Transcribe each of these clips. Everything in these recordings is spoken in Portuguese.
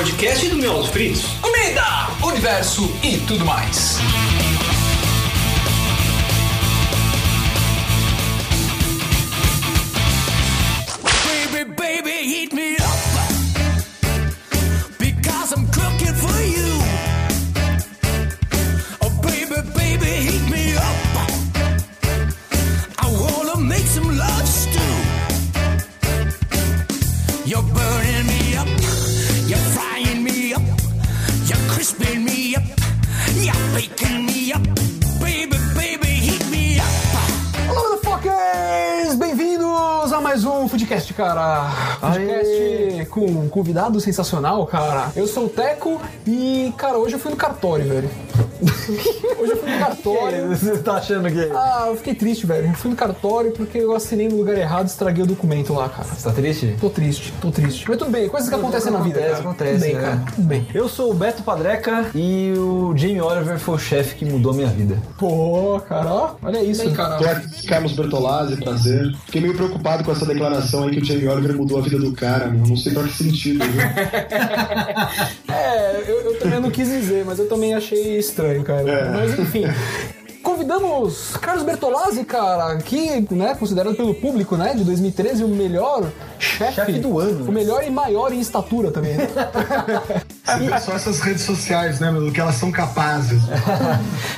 podcast do Miolos Fritos. Comida, universo e tudo mais. Com um convidado sensacional, cara. Eu sou o Teco e, cara, hoje eu fui no cartório, velho. hoje eu fui no cartório. Você tá achando que. Ah, eu fiquei triste, velho. Eu fui no cartório porque eu assinei no lugar errado e estraguei o documento lá, cara. Você tá triste? Tô triste, tô triste. Mas tudo bem, coisas que acontecem na vida, Acontece, cara. acontece, Tudo bem, né? cara. Tudo bem. Eu sou o Beto Padreca e o Jamie Oliver foi o chefe que mudou minha vida. Pô, cara, ó, olha isso. Bem, cara. Tô aqui, Carlos Bertolazzi, prazer. Fiquei meio preocupado com essa declaração aí que o Jamie Oliver mudou a vida do cara, meu. Não sei pra que sentido, viu? É, eu, eu também não quis dizer, mas eu também achei estranho, cara. É. Mas enfim. Convidamos Carlos Bertolazzi, cara, que, né, considerado pelo público, né, de 2013 o melhor chefe, Chefe do ano. O melhor e maior em estatura também. né? Você vê só essas redes sociais, né, meu, do que elas são capazes.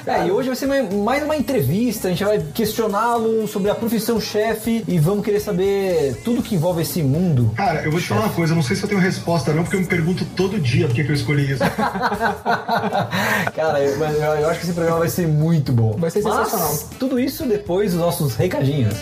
É, e hoje vai ser mais uma entrevista, a gente vai questioná-lo sobre a profissão chefe e vamos querer saber tudo que envolve esse mundo. Cara, eu vou te falar uma coisa, eu não sei se eu tenho resposta não, porque eu me pergunto todo dia por que, eu escolhi isso. Cara, eu, eu, eu acho que esse programa vai ser muito bom. Vai ser Mas sensacional. tudo isso depois dos nossos. Recadinhos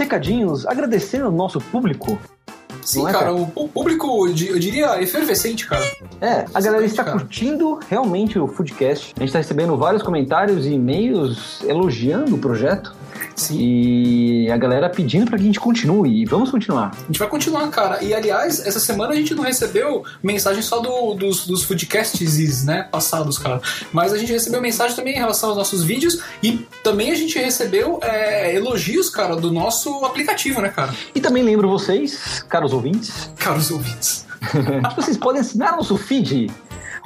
recadinhos agradecendo ao nosso público. Sim, é, cara, cara? o, público, eu di- eu diria, efervescente, cara. É, a galera está cara. curtindo realmente o Foodcast. A gente está recebendo vários comentários e e-mails elogiando o projeto. Sim. E a galera pedindo para que a gente continue. E vamos continuar. A gente vai continuar, cara. E, aliás, essa semana a gente não recebeu mensagem só do- dos, dos foodcasts, né, passados, cara. Mas a gente recebeu mensagem também em relação aos nossos vídeos e também a gente recebeu é, elogios, cara, do nosso aplicativo, né, cara? E também lembro vocês, caros ouvintes, Caros ouvintes. que vocês podem assinar nosso feed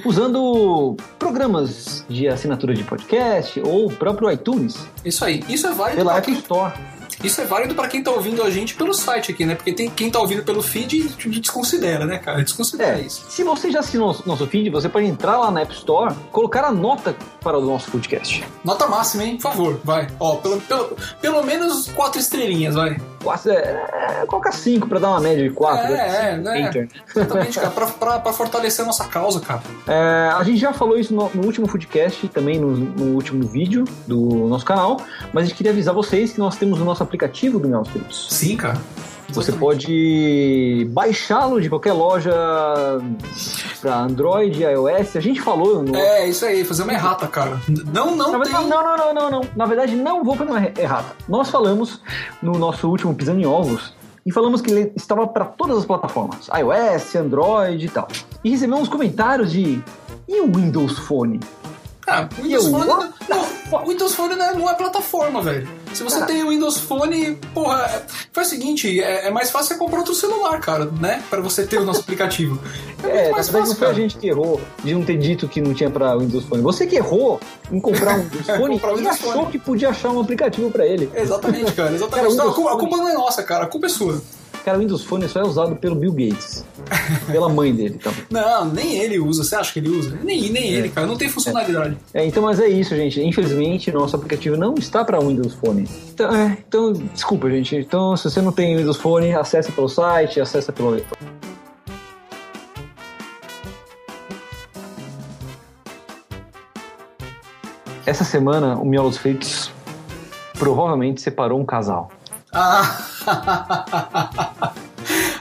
usando programas de assinatura de podcast ou o próprio iTunes Isso aí. Isso é válido pela quem Store. Isso é válido pra quem tá ouvindo a gente pelo site aqui, né? Porque tem quem tá ouvindo pelo feed desconsidera, né, cara? Desconsidera É, isso. se você já assinou nosso- nosso feed, você pode entrar lá na App Store, colocar a nota para o nosso podcast. Nota máxima, hein? Por favor, vai. Ó, pelo, pelo, pelo menos quatro estrelinhas, vai. Quase, é, é, coloca 5 para dar uma média de 4. É, é, né? Enter. Exatamente, cara. Pra, pra, pra fortalecer a nossa causa, cara. É, a gente já falou isso no, no último podcast, também no, no último vídeo do nosso canal, mas a gente queria avisar vocês que nós temos o nosso aplicativo do Meus Fritos. Sim, cara. Você pode baixá-lo de qualquer loja para Android, iOS. A gente falou no, É, isso aí, fazer uma errata, cara. Não, não Na tem. verdade, não, não, não, não, não. Na verdade, não vou fazer uma errata. Nós falamos no nosso último Pisando em Ovos e falamos que ele estava para todas as plataformas, iOS, Android e tal. E recebemos comentários de e o Windows Phone? Ah, Windows Eu- Phone. Não, o Windows Phone não é, não é plataforma, velho. Se você Cara. tem o Windows Phone, porra, é- faz o seguinte: é, é mais fácil você comprar outro celular, cara, né? Pra você ter o nosso aplicativo. É, É, muito mais não foi a cara. gente que errou de não ter dito que não tinha para Windows Phone. Você que errou em comprar um Windows Phone Comprar o e Windows achou Phone. que podia achar um aplicativo para ele. Exatamente, cara, exatamente. Cara, o não, a Windows culpa não é nossa, cara, a culpa é sua. Cara, o Windows Phone só é usado pelo Bill Gates. pela mãe dele também. Não, nem ele usa. Você acha que ele usa? Nem, nem ele, cara. Não tem funcionalidade. É, então, mas é isso, gente. Infelizmente, nosso aplicativo não está para Windows Phone. Então, é, então, desculpa, gente. Então, se você não tem Windows Phone, acessa pelo site, acessa pelo. Essa semana, o Miolos Fritos provavelmente separou um casal. Ah,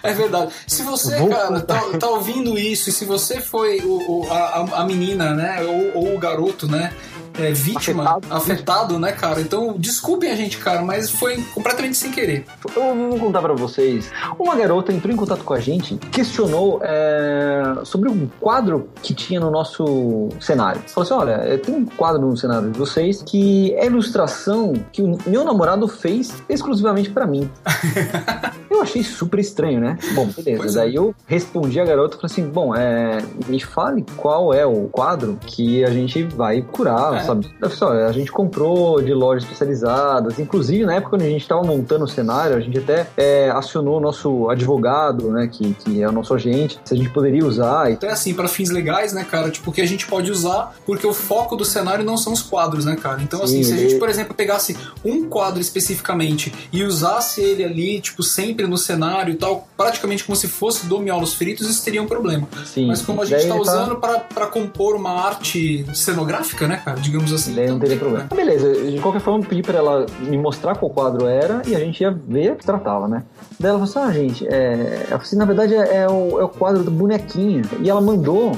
É verdade. Se você, cara, tá, tá ouvindo isso, e se você foi o, o- a, a- a menina, né? Ou, ou o garoto, né? É, vítima, afetado. Afetado. né, cara? Então, desculpem a gente, cara, mas foi completamente sem querer. Eu vou contar pra vocês. Uma garota entrou em contato com a gente, questionou é, sobre um quadro que tinha no nosso cenário. Falou assim: olha, é, tem um quadro no cenário de vocês que é ilustração que o meu namorado fez exclusivamente pra mim. eu achei super estranho, né? Bom, beleza. Pois é. Daí eu respondi a garota e falei assim: bom, é, me fale qual é o quadro que a gente vai curar, É. sabe? Falei, olha, a gente comprou de lojas especializadas, inclusive na época quando a gente estava montando o cenário, a gente até é, acionou o nosso advogado, né, que, que é o nosso agente, se a gente poderia usar Então é assim, para fins legais, né, cara? Tipo, que a gente pode usar, porque o foco do cenário não são os quadros, né, cara? Então, assim, Sim, se a gente, por exemplo, pegasse um quadro especificamente e usasse ele ali, tipo, sempre no cenário e tal, praticamente como se fosse do Miolos Fritos, isso teria um problema. Sim. Mas como a gente tá ele tá- usando pra para compor uma arte cenográfica, né, cara? Digamos assim. Daí não então teria tem problema. Ah, beleza, de qualquer forma, eu pedi pra ela me mostrar qual quadro era e a gente ia ver o que tratava, né? Daí ela falou assim: ah, gente, é... assim, na verdade é, é o, é o quadro do bonequinho. E ela mandou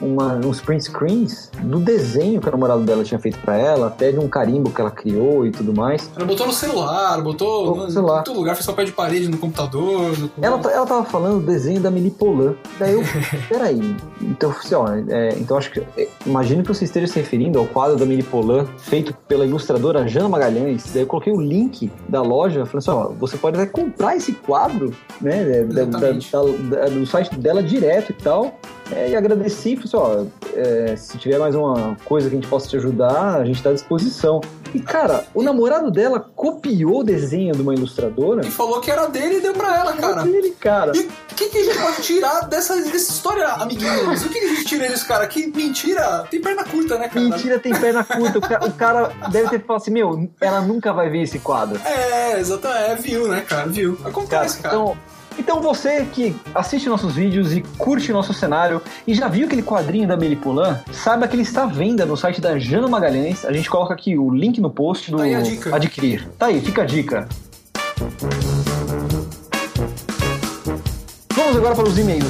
uma, uns print screens do desenho que o namorado dela tinha feito pra ela, até de um carimbo que ela criou e tudo mais. Ela botou no celular, botou Botou no celular. em todo lugar, fez papel de parede no computador. no- Ela, ela tava falando do desenho da Mili Polan. Daí eu, peraí. Então, assim, ó, é, então acho que. é, imagino que você esteja se referindo ao quadro da Mili Polan, feito pela ilustradora Jana Magalhães. Daí eu coloquei o link da loja, falei assim, ó, você pode até comprar esse quadro, né? da- da- da- da- do site dela direto e tal. É, e agradeci, falei assim, ó, é, se tiver mais uma coisa que a gente possa te ajudar, a gente tá à disposição. E, cara, o namorado dela copiou o desenho de uma ilustradora. E falou que era dele e deu pra ela, cara. Dele, cara. E o que, que a gente pode tirar dessa, dessa história, amiguinhos? O que, que a gente tira disso, cara? Que mentira! Tem perna curta, né, cara? Mentira tem perna curta. O ca- O cara deve ter falado assim, meu, ela nunca vai ver esse quadro. É, exatamente. É, viu, né, cara? Viu. Cara, Acontece, cara. então, então você que assiste nossos vídeos e curte nosso cenário e já viu aquele quadrinho da Melipolan, saiba que ele está à venda no site da Jana Magalhães. A gente coloca aqui o link no post do Tá adquirir. Tá aí, fica a dica. Vamos agora para os e-mails.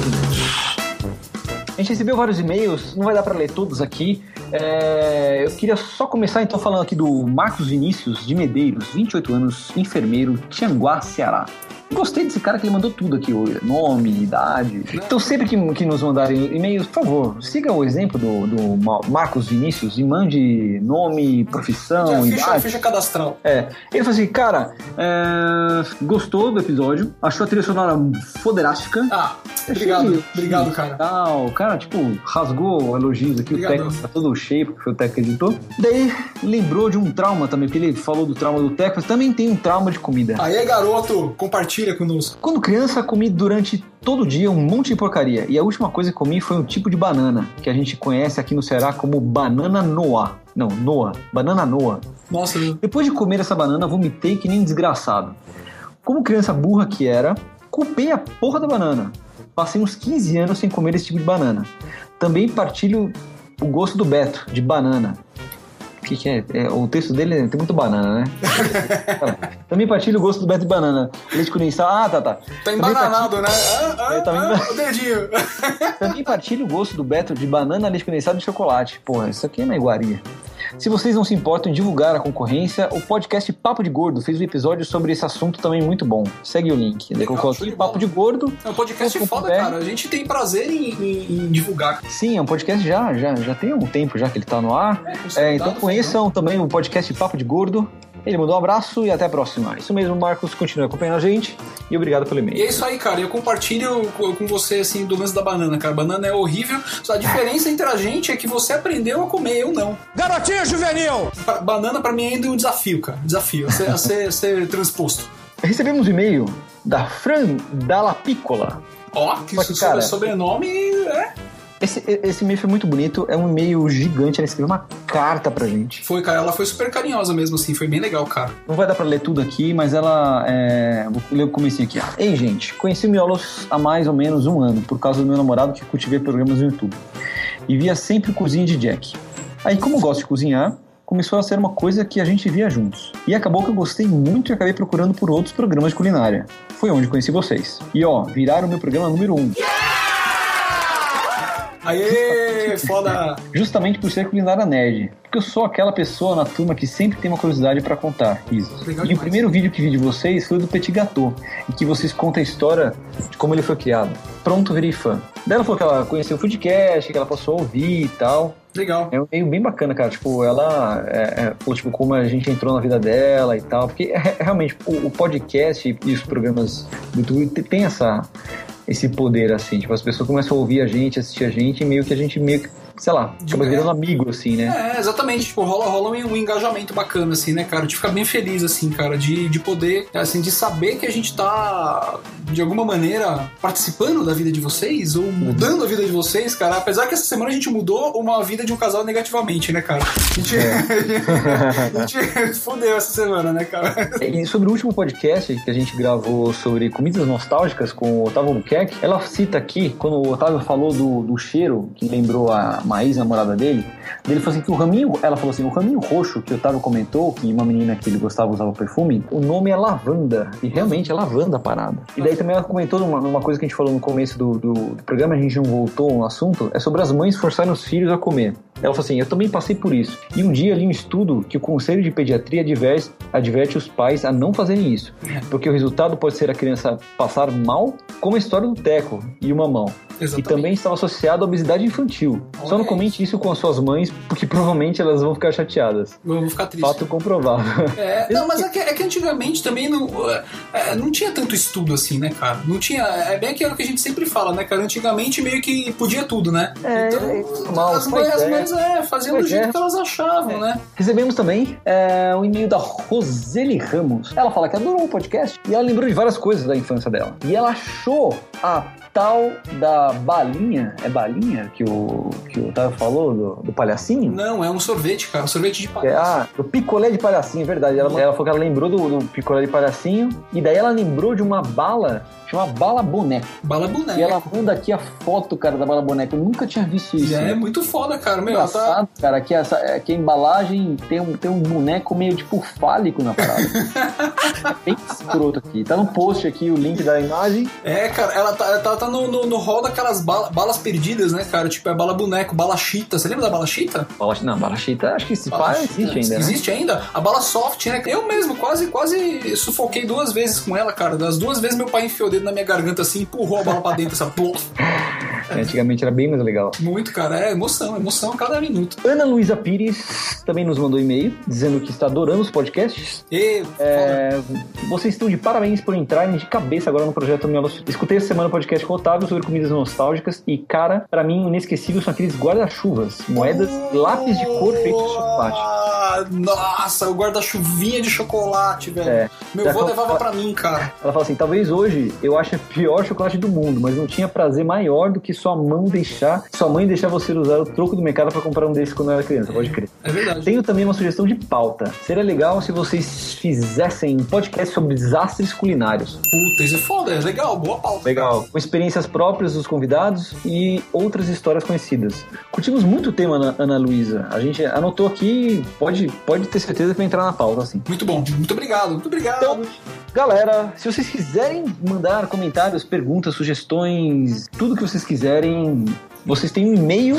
A gente recebeu vários e-mails, não vai dar para ler todos aqui. É, eu queria só começar então falando aqui do Marcos Vinícius de Medeiros, 28 anos, enfermeiro, Tianguá, Ceará. Gostei desse cara que ele mandou tudo aqui, o nome, idade. Então sempre que, que nos mandarem e-mails, por favor, siga o exemplo do, do Ma- Marcos Vinícius e mande nome, profissão, Já, ficha, idade. ficha cadastral. É, ele falou assim, cara, é, gostou do episódio, achou a trilha sonora foderástica. Ah, Achei obrigado. que- Obrigado, cara. Tal, o cara, tipo, rasgou elogios aqui, Obrigado. o técnico tá todo cheio, porque foi o técnico que editou. Daí lembrou de um trauma também, porque ele falou do trauma do técnico, mas também tem um trauma de comida. Aí, garoto, compartilha conosco. Quando criança, comi durante todo dia um monte de porcaria. E a última coisa que comi foi um tipo de banana, que a gente conhece aqui no Ceará como banana noa. Não, noa. Banana noa. Nossa, Depois de comer essa banana, vomitei que nem desgraçado. Como criança burra que era, culpei a porra da banana. Passei uns 15 anos sem comer esse tipo de banana. Também partilho o gosto do Beto, de banana. O que, que é? É, O texto dele tem muito banana, né? Também partilho o gosto do Beto de banana. Leite condensado. Ah, tá, tá. tá Também embananado, né? Ah, ah, É, tá ah, emba- o dedinho. também partilho o gosto do Beto de banana, leite condensado e chocolate. Porra, isso aqui é uma iguaria. Se vocês não se importam em divulgar a concorrência, o podcast Papo de Gordo fez um episódio sobre esse assunto também muito bom. Segue o link. Legal, aqui de Papo de Gordo. É um podcast foda, cara. A gente tem prazer em, em- em divulgar. Sim, é um podcast já, já, já tem um tempo já que ele tá no ar. É, É, então conheçam também o podcast Papo de Gordo. Ele mandou um abraço e até a próxima. Isso mesmo, Marcos. Continue acompanhando a gente e obrigado pelo E e-mail. é isso aí, cara. Eu compartilho com você, assim, do lance da banana, cara. Banana é horrível. Só a diferença entre a gente é que você aprendeu a comer, eu não. Garotinho juvenil! Pra- banana, pra mim, ainda é um desafio, cara. Desafio. A ser, a ser, a ser transposto. Recebemos um e-mail da Fran Dalla Piccola. Ó, que Mas, sobre- cara- sobrenome é. Esse, esse e-mail foi muito bonito, é um e-mail gigante, ela escreveu uma carta pra gente. Foi, cara. Ela foi super carinhosa mesmo, assim. Foi bem legal, cara. Não vai dar pra ler tudo aqui, mas ela. É... Vou ler o comecinho aqui. Ei, gente, conheci o Miolos há mais ou menos um ano, por causa do meu namorado que cultivei programas no YouTube. E via sempre cozinha de Jack. Aí, como gosto de cozinhar, começou a ser uma coisa que a gente via juntos. E acabou que eu gostei muito e acabei procurando por outros programas de culinária. Foi onde conheci vocês. E ó, viraram meu programa número um. Aê, foda! Justamente por ser culinária nerd. Porque eu sou aquela pessoa na turma que sempre tem uma curiosidade pra contar. Isso. Legal E o primeiro vídeo que vi de vocês foi do Petit Gâteau, em que vocês contam a história de como ele foi criado. Pronto, virei fã. Daí ela falou que ela conheceu o Foodcast, que ela passou a ouvir e tal. Legal. É um meio bem bacana, cara. Tipo, ela. É, é, tipo, como a gente entrou na vida dela e tal. Porque é, realmente, o, o podcast e os programas do YouTube te- tem essa. Esse poder, assim, tipo, as pessoas começam a ouvir a gente, assistir a gente, e meio que a gente meio que, sei lá, acaba É. virando amigo, assim, né? É, exatamente. Tipo, rola, rola um, engajamento bacana, assim, né, cara? De ficar bem feliz, assim, cara, de, de poder, assim, de saber que a gente tá, de alguma maneira, participando da vida de vocês, ou mudando a vida de vocês, cara. Apesar que essa semana a gente mudou uma vida de um casal negativamente, né, cara? A gente, a gente fudeu essa semana, né, cara? E sobre o último podcast que a gente gravou sobre comidas nostálgicas com o Otávio Albuquerque, ela cita aqui, quando o Otávio falou do, do cheiro, que lembrou a Maís, namorada dele, ele falou assim que o raminho, ela falou assim, o raminho roxo que o Otávio comentou, que uma menina que ele gostava usava perfume, o nome é lavanda. E realmente é lavanda a parada. E daí também ela comentou numa, numa coisa que a gente falou no começo do, do, do programa, a gente não voltou no assunto, é sobre as mães forçarem os filhos a comer. Ela falou assim: Eu também passei por isso. E um dia li um estudo que o Conselho de Pediatria adverte, adverte os pais a não fazerem isso, porque o resultado pode ser a criança passar mal, como a história do Teco e o mamão. E Exatamente. também estava associado à obesidade infantil. Só não Olha comente isso com as suas mães, porque provavelmente elas vão ficar chateadas. Vamos ficar tristes. Fato comprovável. É, não, mas é que, é que antigamente também não, é, não tinha tanto estudo assim, né, cara? Não tinha. É bem aquilo que a gente sempre fala, né, cara? Antigamente meio que podia tudo, né? É, é normal, as mães, as é. mães é, faziam do jeito é. que elas achavam, né? Recebemos também é, um e-mail da Roseli Ramos. Ela fala que adorou o podcast e ela lembrou de várias coisas da infância dela. E ela achou a tal da balinha, é balinha que o, que o Otávio falou, do, do palhacinho? Não, é um sorvete, cara. Um sorvete de É, palhaço. ah, do picolé de palhacinho, é verdade. Ela, ela falou que ela lembrou do, do picolé de palhacinho e daí ela lembrou de uma bala, chama bala boneco. Bala boneca. E ela manda aqui a foto, cara, da bala boneco. Eu nunca tinha visto isso. É muito foda, cara. Meu, tá. Engraçado, cara, que, essa, é que a embalagem tem um, tem um boneco meio tipo fálico na parada. Bem escroto aqui. Tá no post aqui o link da imagem. É, cara, ela tá, ela tá no, no, no hall daquelas bala- balas perdidas, né, cara? Tipo, é bala boneco, bala chita. Você lembra da bala chita? Bala, não, bala chita, acho que esse Bala pá chita. existe ainda, né? Existe ainda? A bala soft, né? Eu mesmo quase, quase sufoquei duas vezes com ela, cara. Das duas vezes meu pai enfiou o dedo na minha garganta assim empurrou a bala pra dentro, essa porra. É, Antigamente era bem mais legal. Muito, cara. É emoção, emoção a cada minuto. Ana Luísa Pires também nos mandou e-mail dizendo que está adorando os podcasts. E, É, vocês estão de parabéns por entrarem de cabeça agora no projeto Miolos. Escutei essa semana o podcast com o Otávio sobre comidas nostálgicas e, cara, pra mim, o inesquecível são aqueles guarda-chuvas, moedas, lápis de cor feitos de chocolate. Ah, Nossa, o guarda-chuvinha de chocolate, velho. É. Meu avô levava pra mim, cara. Ela fala assim: talvez hoje eu ache o pior chocolate do mundo, mas não tinha prazer maior do que sua mão deixar, sua mãe deixar você usar o troco do mercado pra comprar um desses quando eu era criança, pode crer. É verdade. Tenho também uma sugestão de pauta. Seria legal se vocês fizessem um podcast sobre desastres culinários. Puta, isso é foda, é legal, boa pauta. Legal. Com experiências próprias dos convidados e outras histórias conhecidas. Curtimos muito o tema, Ana, Ana Luísa. A gente anotou aqui, pode, pode ter certeza que vai entrar na pauta, assim. Muito bom, muito obrigado, muito obrigado. Então, galera, se vocês quiserem mandar comentários, perguntas, sugestões, tudo que vocês quiserem, vocês têm um e-mail,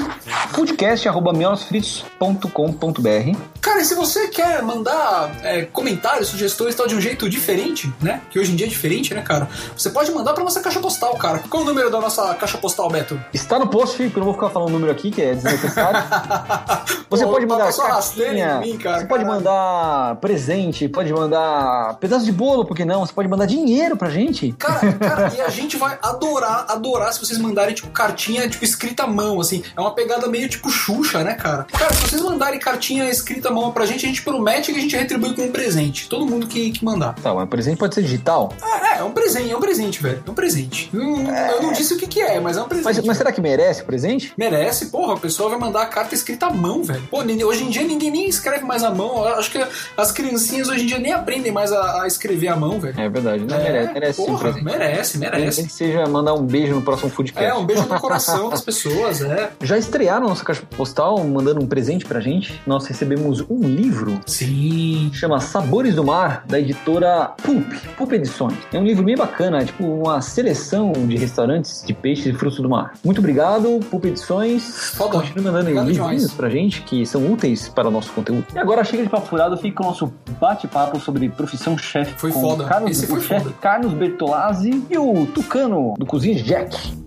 podcast.miolosfritos.com.br. Cara, e se você quer mandar é, comentários, sugestões tal de um jeito diferente, né? Que hoje em dia é diferente, né, cara? Você pode mandar pra nossa caixa postal, cara. Qual o número da nossa caixa postal, Beto? Está no post, porque eu não vou ficar falando o número aqui, que é desnecessário. Você Pô, pode mandar passou a rasteira cartinha, em mim, cara, você pode caralho. mandar presente, pode mandar pedaço de bolo, por que não? Você pode mandar dinheiro pra gente. Cara, cara, e a gente vai adorar, adorar se vocês mandarem, tipo, cartinha, tipo, escrita à mão, assim. É uma pegada meio, tipo, Xuxa, né, cara? Cara, se vocês mandarem cartinha escrita à mão pra gente, a gente promete que a gente retribui com um presente. Todo mundo que, que mandar. Tá, mas presente pode ser digital. É, é, é um presente, é um presente, velho. É um presente. Hum, Eu não disse o que, que é, mas é um presente. Mas, mas será que merece o presente? Merece, porra, a pessoa vai mandar a carta escrita à mão, velho. Pô, hoje em dia ninguém nem escreve mais à mão. Eu acho que as criancinhas hoje em dia nem aprendem mais a, a escrever à mão, velho. É verdade, não merece, merece sim o porra, merece, Nem merece. que seja mandar um beijo no próximo Foodcast. É, um beijo no coração das pessoas, é. Já estrearam nossa caixa postal mandando um presente pra gente? Nós recebemos um livro Sim. chama Sabores do Mar, da editora Pulp, Pulp Edições. É um livro bem bacana, é tipo uma seleção de restaurantes de peixes e frutos do mar. Muito obrigado, Pulp Edições. Foda. Continue mandando Obrigado livrinhos demais. pra gente que são úteis para o nosso conteúdo. E agora chega de papo furado, fica o nosso bate-papo sobre profissão chefe Foi com foda. Carlos, Esse o foi chefe foda. Carlos Bertolazzi e o Tucano do Cozinha Jack.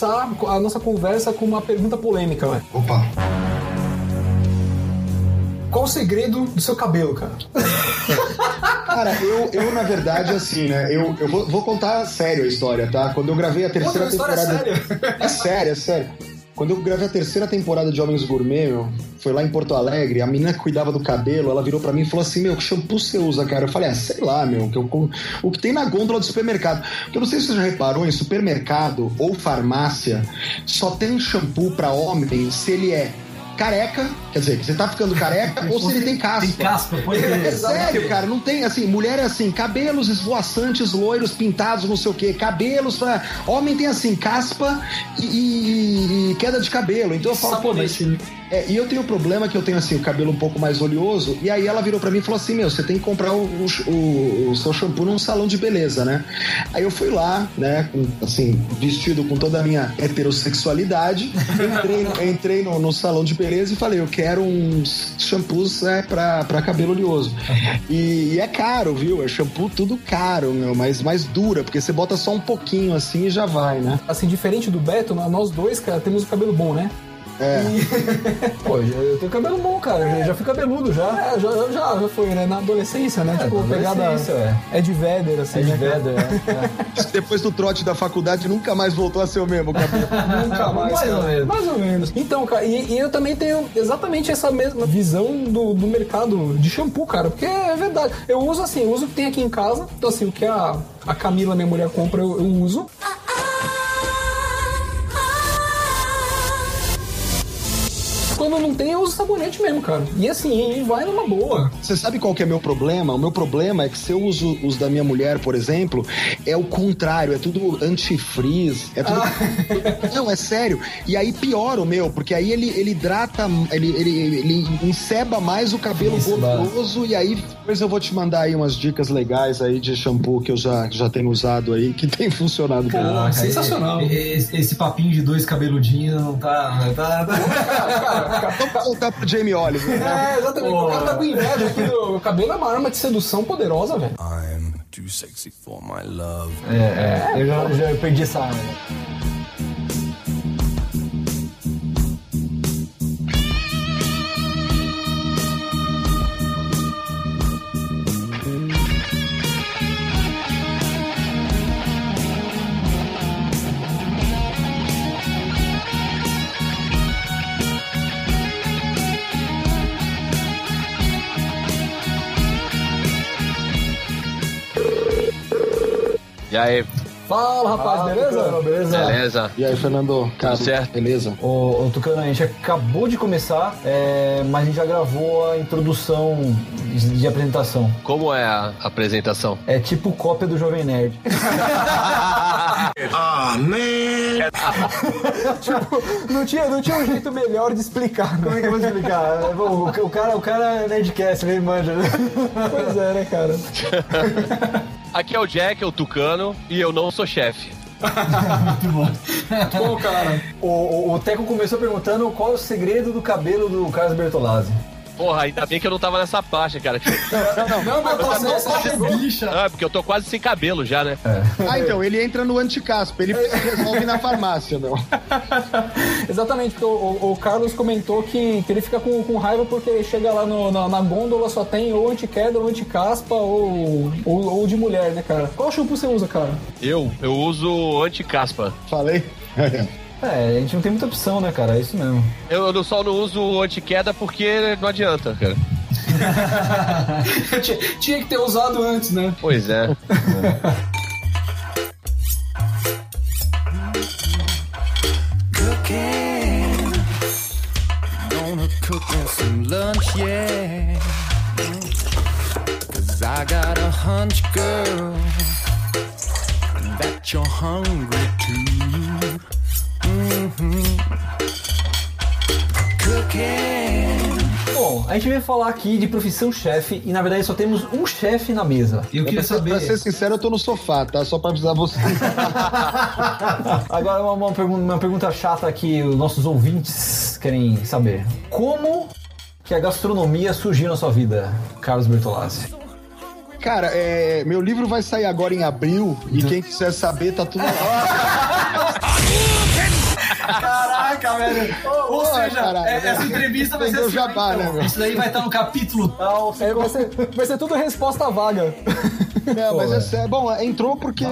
Começar a nossa conversa com uma pergunta polêmica, velho. Opa. Qual o segredo do seu cabelo, cara? Cara, eu, eu na verdade, assim, né? Eu, eu vou, vou contar sério a história, tá? Quando eu gravei a terceira Outra história temporada. É sério, é sério. Quando eu gravei a terceira temporada de Homens Gourmet, meu, foi lá em Porto Alegre, a menina que cuidava do cabelo, ela virou pra mim e falou assim: Meu, que shampoo você usa, cara? Eu falei: Ah, sei lá, meu, que eu, o que tem na gôndola do supermercado. Porque eu não sei se você já reparou, em supermercado ou farmácia, só tem shampoo pra homem se ele é careca, quer dizer, que você tá ficando careca, ou se ele tem caspa. Tem caspa, pode ter. É sério, cara, não tem assim, mulher é assim, cabelos esvoaçantes, loiros, pintados, não sei o quê, cabelos pra. Homem tem assim, caspa e, e- e queda de cabelo. Então eu falo, pô, mas. É, e eu tenho um problema que eu tenho assim, o cabelo um pouco mais oleoso, e aí ela virou pra mim e falou assim: Meu, você tem que comprar o, o- o seu shampoo num salão de beleza, né? Aí eu fui lá, né, com, assim, vestido com toda a minha heterossexualidade, entrei, no- entrei no, no salão de beleza e falei: Eu quero uns shampoos né, pra, pra cabelo oleoso. E, e é caro, viu? É shampoo tudo caro, meu, mas mais dura, porque você bota só um pouquinho assim e já vai, né? Assim, diferente do Beto, nós dois, cara, temos o cabelo bom, né? É. Pô, eu tenho cabelo bom, cara. Eu já fui cabeludo já. É, já, já, já foi, né? Na adolescência, né? tipo, pegada. adolescência, é. É de Véder, assim. É de né? Vedder, é. Depois do trote da faculdade, nunca mais voltou a ser o mesmo cabelo. Nunca mais. Mais cara. ou menos. Mais ou menos. Então, cara, e, e eu também tenho exatamente essa mesma visão do, do mercado de shampoo, cara. Porque é verdade. Eu uso assim, eu uso o que tem aqui em casa. Então, assim, o que a, a Camila, minha mulher, compra, eu, eu uso. Quando não tem, eu uso sabonete mesmo, cara. E assim, e vai numa boa. Você sabe qual que é meu problema? O meu problema é que se eu uso os da minha mulher, por exemplo, é o contrário, é tudo antifreeze, é tudo... Não, é sério. E aí piora o meu, porque aí ele, ele hidrata, ele, ele, ele enceba mais o cabelo gorduroso e aí depois eu vou te mandar aí umas dicas legais aí de shampoo que eu já, já tenho usado aí, que tem funcionado bem. Sensacional. Esse, esse papinho de dois cabeludinhos não tá. Não tá, Vamos voltar pro Jamie Oliver. né? É, exatamente. O cara tá com inveja aqui do o cabelo é uma arma de sedução poderosa, velho. I'm too sexy for my love. É, é, eu já, já perdi essa arma. E aí, Fala, rapaz, beleza? beleza? beleza? E aí, Fernando? Cara, certo? Beleza? Ô, ô, Tucano, a gente acabou de começar, é, mas a gente já gravou a introdução de, apresentação. Como é a apresentação? É tipo cópia do Jovem Nerd. Não tinha, não tinha um jeito melhor de explicar, Como né? é que eu vou explicar? O, o cara, o cara é Nerdcast, ele manja. Pois é, né, cara? Aqui é o Jack, é o Tucano, e eu não sou chefe. Muito bom. Pô, cara. O, o, o Teco começou perguntando qual é o segredo do cabelo do Carlos Bertolazzi. Porra, ainda bem que eu não tava nessa faixa, cara. Não, mas você, você chegou. Ah, porque eu tô quase sem cabelo já, né? Ah, então, ele entra no anticaspa, ele resolve na farmácia, meu. Exatamente, porque o, o- o Carlos comentou que, que ele fica com, com raiva porque ele chega lá no- na, na gôndola só tem ou anti-queda, ou anti-caspa, ou, ou, ou de mulher, né, cara? Qual shampoo você usa, cara? Eu, eu uso anti-caspa. Falei? É, a gente não tem muita opção, né, cara? É isso mesmo. Eu, eu só não uso anti-queda porque não adianta, cara. tinha, tinha que ter usado antes, né? Pois é. cooking. Gonna cook us some lunch, yeah. Cause I got a hunch, girl, that you're hungry too. A gente veio falar aqui de profissão chefe e na verdade só temos um chefe na mesa. Eu queria Pra, pra ser sincero, eu tô no sofá, tá? Só pra avisar você. Agora uma, uma pergun- uma pergunta chata que os nossos ouvintes querem saber. Como que a gastronomia surgiu na sua vida, Carlos Bertolazzi? Cara, é, meu livro vai sair agora em abril e quem quiser saber, tá tudo lá. Caraca, velho. Ou Porra, seja, caralho. é- essa entrevista vai ser assim, jabá, então. né? Isso daí vai estar no capítulo tal. É, vai, ser, vai ser tudo resposta vaga. Não, mas é sério. Bom, entrou porque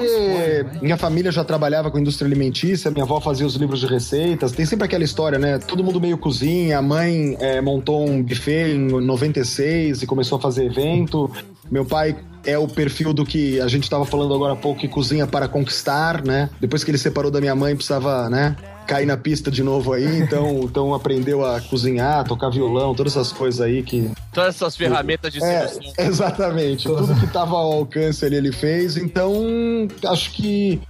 minha família já trabalhava com indústria alimentícia, minha avó fazia os livros de receitas. Tem sempre aquela história, né? Todo mundo meio cozinha. A mãe é, montou um buffet em 96 e começou a fazer evento. Meu pai é o perfil do que a gente estava falando agora há pouco, que cozinha para conquistar, né? Depois que ele separou da minha mãe, precisava, né? Cair na pista de novo aí, então, então aprendeu a cozinhar, tocar violão, todas essas coisas aí que Todas essas ferramentas de é, sedução. exatamente. Tudo que tava ao alcance ali ele fez. Então, acho que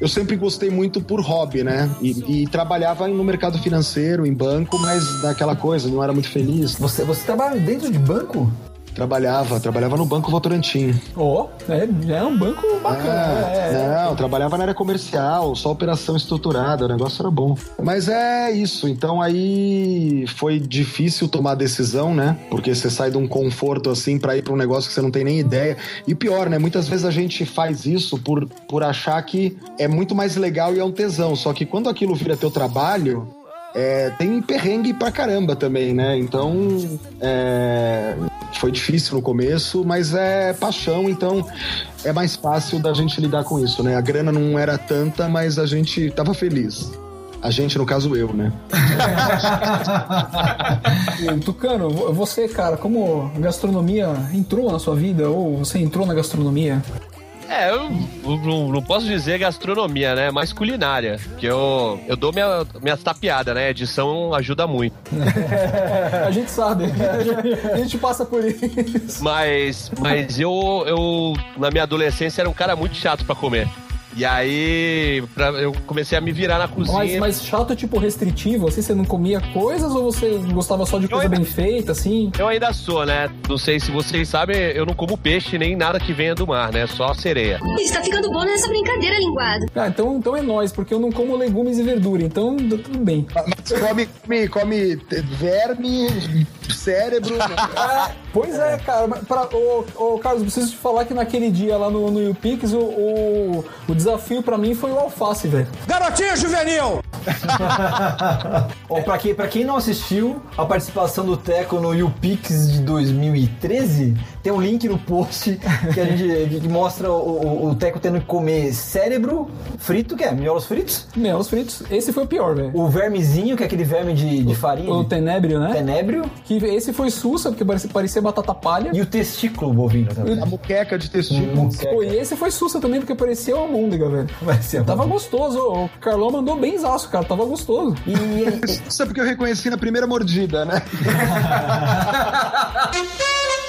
eu sempre gostei muito por hobby, né? E, e trabalhava no mercado financeiro, em banco, mas daquela coisa, não era muito feliz. Você, você trabalha dentro de banco? Trabalhava, trabalhava no Banco Votorantim. Ó, é, é um banco bacana. É, é. Não, trabalhava na área comercial, só operação estruturada, o negócio era bom. Mas é isso, então aí foi difícil tomar a decisão, né? Porque você sai de um conforto assim pra ir pra um negócio que você não tem nem ideia. E pior, né? Muitas vezes a gente faz isso por, por achar que é muito mais legal e é um tesão. Só que quando aquilo vira teu trabalho, é, tem perrengue pra caramba também, né? Então, é, foi difícil no começo, mas é paixão, então é mais fácil da gente lidar com isso, né? A grana não era tanta, mas a gente tava feliz. A gente, no caso, eu, né? Tucano, vo- você, cara, como gastronomia entrou na sua vida ou você entrou na gastronomia? É, eu não, não posso dizer gastronomia, né? Mas culinária. Que eu, eu dou minha, minhas tapeadas, né? Edição ajuda muito. A gente sabe, a gente passa por isso. Mas, mas eu, eu, na minha adolescência, era um cara muito chato pra comer. E aí, pra- eu comecei a me virar na Mas, cozinha. mas chato, tipo, restritivo, assim, você não comia coisas ou você gostava só de coisa ainda- bem feita, assim? Eu ainda sou, né? Não sei se vocês sabem, eu não como peixe nem nada que venha do mar, né? Só sereia. Está ficando bom nessa brincadeira, linguado. Ah, então, então é nós, porque eu não como legumes e verdura, então tá tudo bem. Mas come, come, come verme, cérebro. pois é, cara. mas Pra, ô, ô, Carlos, preciso te falar que naquele dia lá no, no YouPix, o, o, o desafio pra mim foi o alface, velho. Garotinho juvenil! Ó, pra, quem, pra quem não assistiu a participação do Teco no YouPix de 2013, tem um link no post que a gente que mostra o, o, o Teco tendo que comer cérebro frito, que é? Miolos fritos? Miolos fritos, esse foi o pior, velho. O vermezinho, que é aquele verme de, de farinha. O de tenébrio, né? tenébrio. Que esse foi sussa, porque parecia, parecia batata palha. E o testículo bovino também. A muqueca de testículo. Pô, e esse foi sussa também, porque parecia uma almôndega, velho. Ser Tava gostoso, o Carlão mandou bem zaço, cara, tava gostoso. E, e- Isso é porque eu reconheci na primeira mordida, né?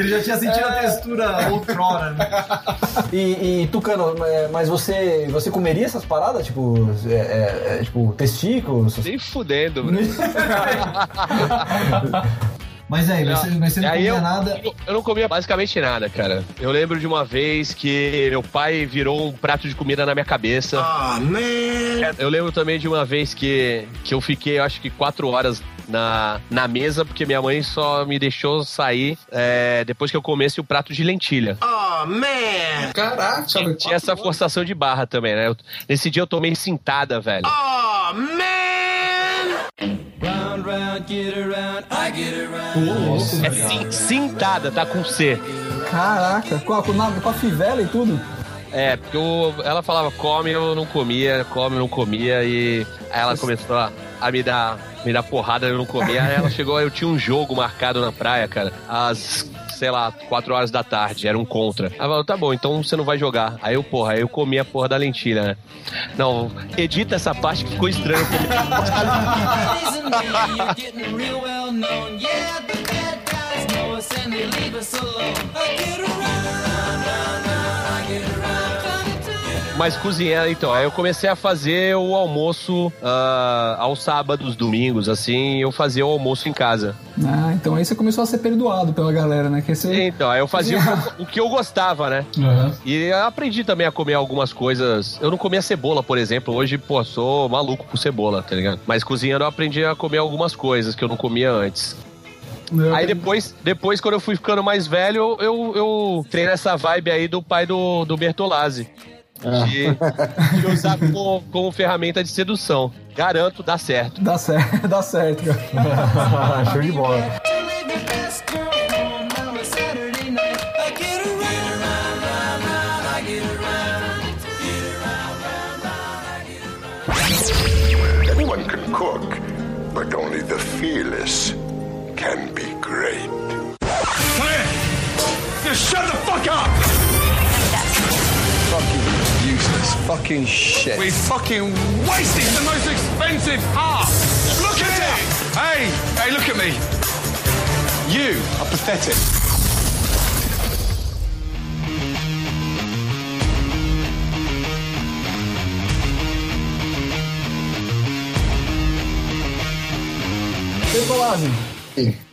Ele já tinha sentido a textura outrora, né? e, e, Tucano, é, mas você, você comeria essas paradas? Tipo, é, é, é, tipo testículos? Nem fudendo, velho. Mas aí, mas você, você não Aí comia eu, nada. eu- Eu não comia basicamente nada, cara. Eu lembro de uma vez que meu pai virou um prato de comida na minha cabeça. Eu lembro também de uma vez que, que eu fiquei, acho que quatro horas na, na mesa, porque minha mãe só me deixou sair é, depois que eu comesse o prato de lentilha. Caraca, Tinha, tinha essa forçação de barra também, né? Eu- nesse dia eu tomei cintada, velho. É cin- cintada, tá com C. Caraca, com a, com, a, com a fivela e tudo. É, porque eu- ela falava come, eu não comia, come, eu não comia, e aí ela começou a, a me dar me dar porrada, eu não comia. Aí ela chegou, eu tinha um jogo marcado na praia, cara, às, sei lá, 4 horas da tarde, era um contra. Ela falou, tá bom, então você não vai jogar. Aí eu, porra, aí eu comi a porra da lentilha, né? Não, edita essa parte que ficou estranho. Mas cozinhar, então, aí eu comecei a fazer o almoço ah, aos sábados, domingos, assim, eu fazia o almoço em casa. Ah, então aí você começou a ser perdoado pela galera, né? Que você... Então, aí eu fazia o que eu- o que eu gostava, né? Aham. E eu aprendi também a comer algumas coisas. Eu não comia cebola, por exemplo. Hoje, pô, sou maluco por cebola, tá ligado? Mas cozinhando eu aprendi a comer algumas coisas que eu não comia antes. Eu Aí depois, depois, quando eu fui ficando mais velho, eu, eu treino nessa vibe aí do pai do, do Bertolazzi. De, de usar como, como ferramenta de sedução. Garanto, dá certo. Dá certo, dá certo, cara. Show de bola. Anyone can cook, but only the fearless can be great. Just shut the fuck up! Fucking useless fucking shit. We fucking wasted the most expensive part! Look at it! Hey, hey, look at me! You are pathetic. Bertolazzi,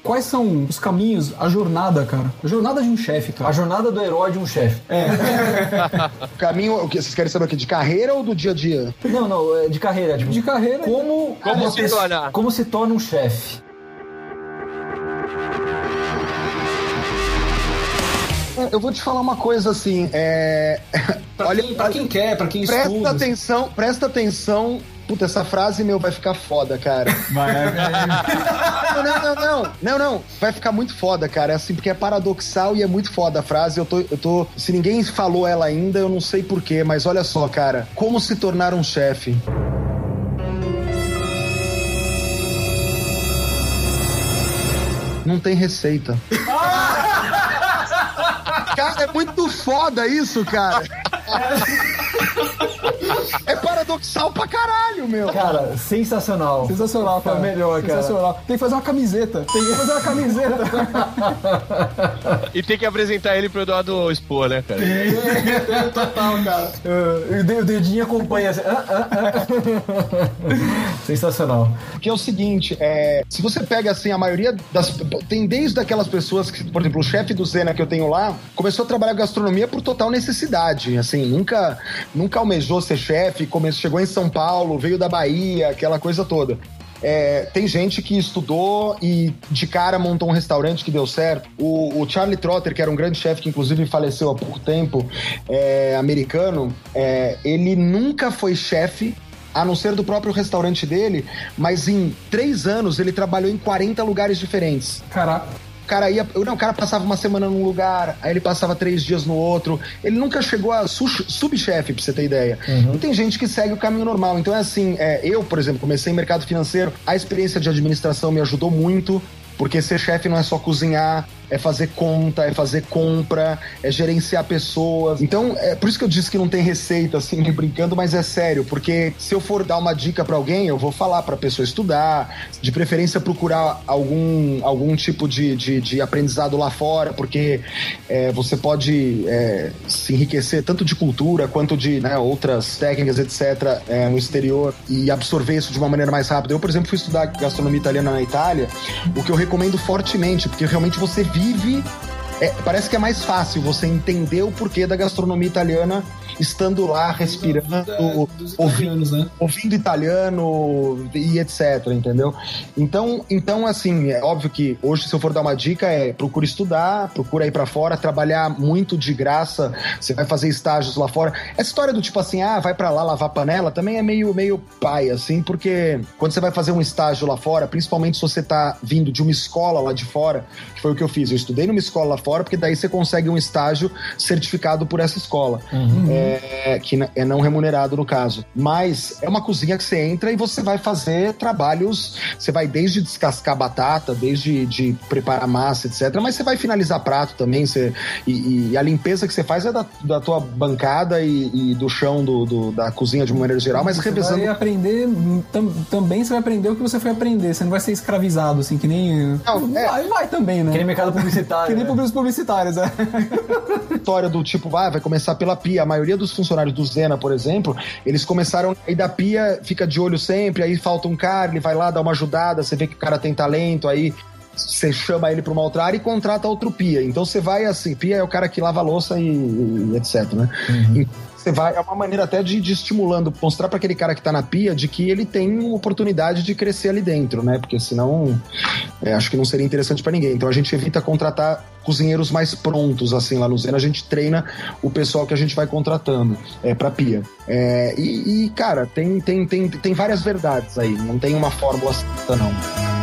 quais são os caminhos, a jornada, cara? A jornada de um chefe, cara. A jornada do herói de um chefe. Caminho, o que vocês querem saber aqui? De carreira ou do dia a dia? Não, não, é de carreira. Tipo, De carreira. como, Como uma se tornar? Como se torna um chefe? É, Eu vou te falar uma coisa assim, é... Pra, Olha, quem, pra quem quer, pra quem presta estuda. atenção, presta atenção. Puta, essa frase, meu, vai ficar foda, cara. Não, não, não, não, não, não. Vai ficar muito foda, cara. É assim, porque é paradoxal e é muito foda a frase. Eu tô, eu tô. Se ninguém falou ela ainda, eu não sei porquê, mas olha só, cara. Como se tornar um chefe? Não tem receita. Cara, é muito foda isso, cara. É paradoxal pra caralho, meu. Cara, sensacional. Sensacional, cara. É o melhor, cara. Sensacional. Tem que fazer uma camiseta. Tem que fazer uma camiseta. E tem que apresentar ele pro Eduardo expor, né, cara? Total, cara. Uh, o de- o dedinho acompanha. assim, ah, ah, ah. Sensacional. Porque é o seguinte, é, se você pega assim, a maioria das. Tem desde aquelas pessoas que, por exemplo, o chefe do Zena que eu tenho lá, começou a trabalhar gastronomia por total necessidade. Assim, nunca, nunca almejou ser chefe, começou, chegou em São Paulo, veio da Bahia, aquela coisa toda. É, tem gente que estudou e de cara montou um restaurante que deu certo. O, o Charlie Trotter, que era um grande chefe que inclusive faleceu há pouco tempo, é, americano, é, ele nunca foi chefe a não ser do próprio restaurante dele, mas em três anos ele trabalhou em 40 lugares diferentes. Caraca. O cara ia. Não, o cara passava uma semana num lugar, aí ele passava três dias no outro. Ele nunca chegou a su- subchefe, pra você ter ideia. E tem gente que segue o caminho normal. Então é assim, é, eu, por exemplo, comecei em mercado financeiro, a experiência de administração me ajudou muito. Porque ser chefe não é só cozinhar, é fazer conta, é fazer compra, é gerenciar pessoas. Então, é por isso que eu disse que não tem receita, assim, brincando, mas é sério, porque se eu for dar uma dica pra alguém, eu vou falar pra pessoa estudar, de preferência procurar algum, algum tipo de, de, de aprendizado lá fora, porque é, você pode é, se enriquecer tanto de cultura quanto de né, outras técnicas, etc., é, no exterior e absorver isso de uma maneira mais rápida. Eu, por exemplo, fui estudar gastronomia italiana na Itália, o que eu recomendo fortemente, porque realmente você vive. é, parece que é mais fácil você entender o porquê da gastronomia italiana estando lá, respirando, ouvindo, né? ouvindo italiano e etc, entendeu? Então, então assim, é óbvio que hoje se eu for dar uma dica é procura estudar, procura ir pra fora, trabalhar muito de graça, você vai fazer estágios lá fora. Essa história do tipo assim, ah, vai pra lá lavar panela, também é meio meio pai assim, porque quando você vai fazer um estágio lá fora, principalmente se você tá vindo de uma escola lá de fora, que foi o que eu fiz, eu estudei numa escola lá fora, porque daí você consegue um estágio certificado por essa escola. É, que n- é não remunerado no caso. Mas é uma cozinha que você entra e você vai fazer trabalhos. Você vai desde descascar batata, desde de preparar massa, etc. Mas você vai finalizar prato também. Você, e, e a limpeza que você faz é da, da tua bancada e, e do chão do, do- da cozinha de uma maneira geral, mas Você revezando. vai aprender, tam- também você vai aprender o que você foi aprender. Você não vai ser escravizado, assim, que nem. Vai, vai também, né? Que nem mercado publicitário. Que nem né? publici- publicitários, é. história do tipo, ah, vai começar pela pia. A maioria dos funcionários do Zena, por exemplo, eles começaram aí da pia, fica de olho sempre, aí falta um cara, ele vai lá dar uma ajudada, você vê que o cara tem talento, aí você chama ele para uma outra área e contrata outro pia. Então você vai assim, pia é o cara que lava a louça e, e etc, né? E você vai, é uma maneira até de, de estimulando, mostrar para aquele cara que tá na pia de que ele tem uma oportunidade de crescer ali dentro, né? Porque senão é, acho que não seria interessante para ninguém. Então a gente evita contratar cozinheiros mais prontos, assim, lá no Zena. A gente treina o pessoal que a gente vai contratando é, pra pia. É, e, e, cara, tem, tem, tem, tem várias verdades aí. Não tem uma fórmula certa, não.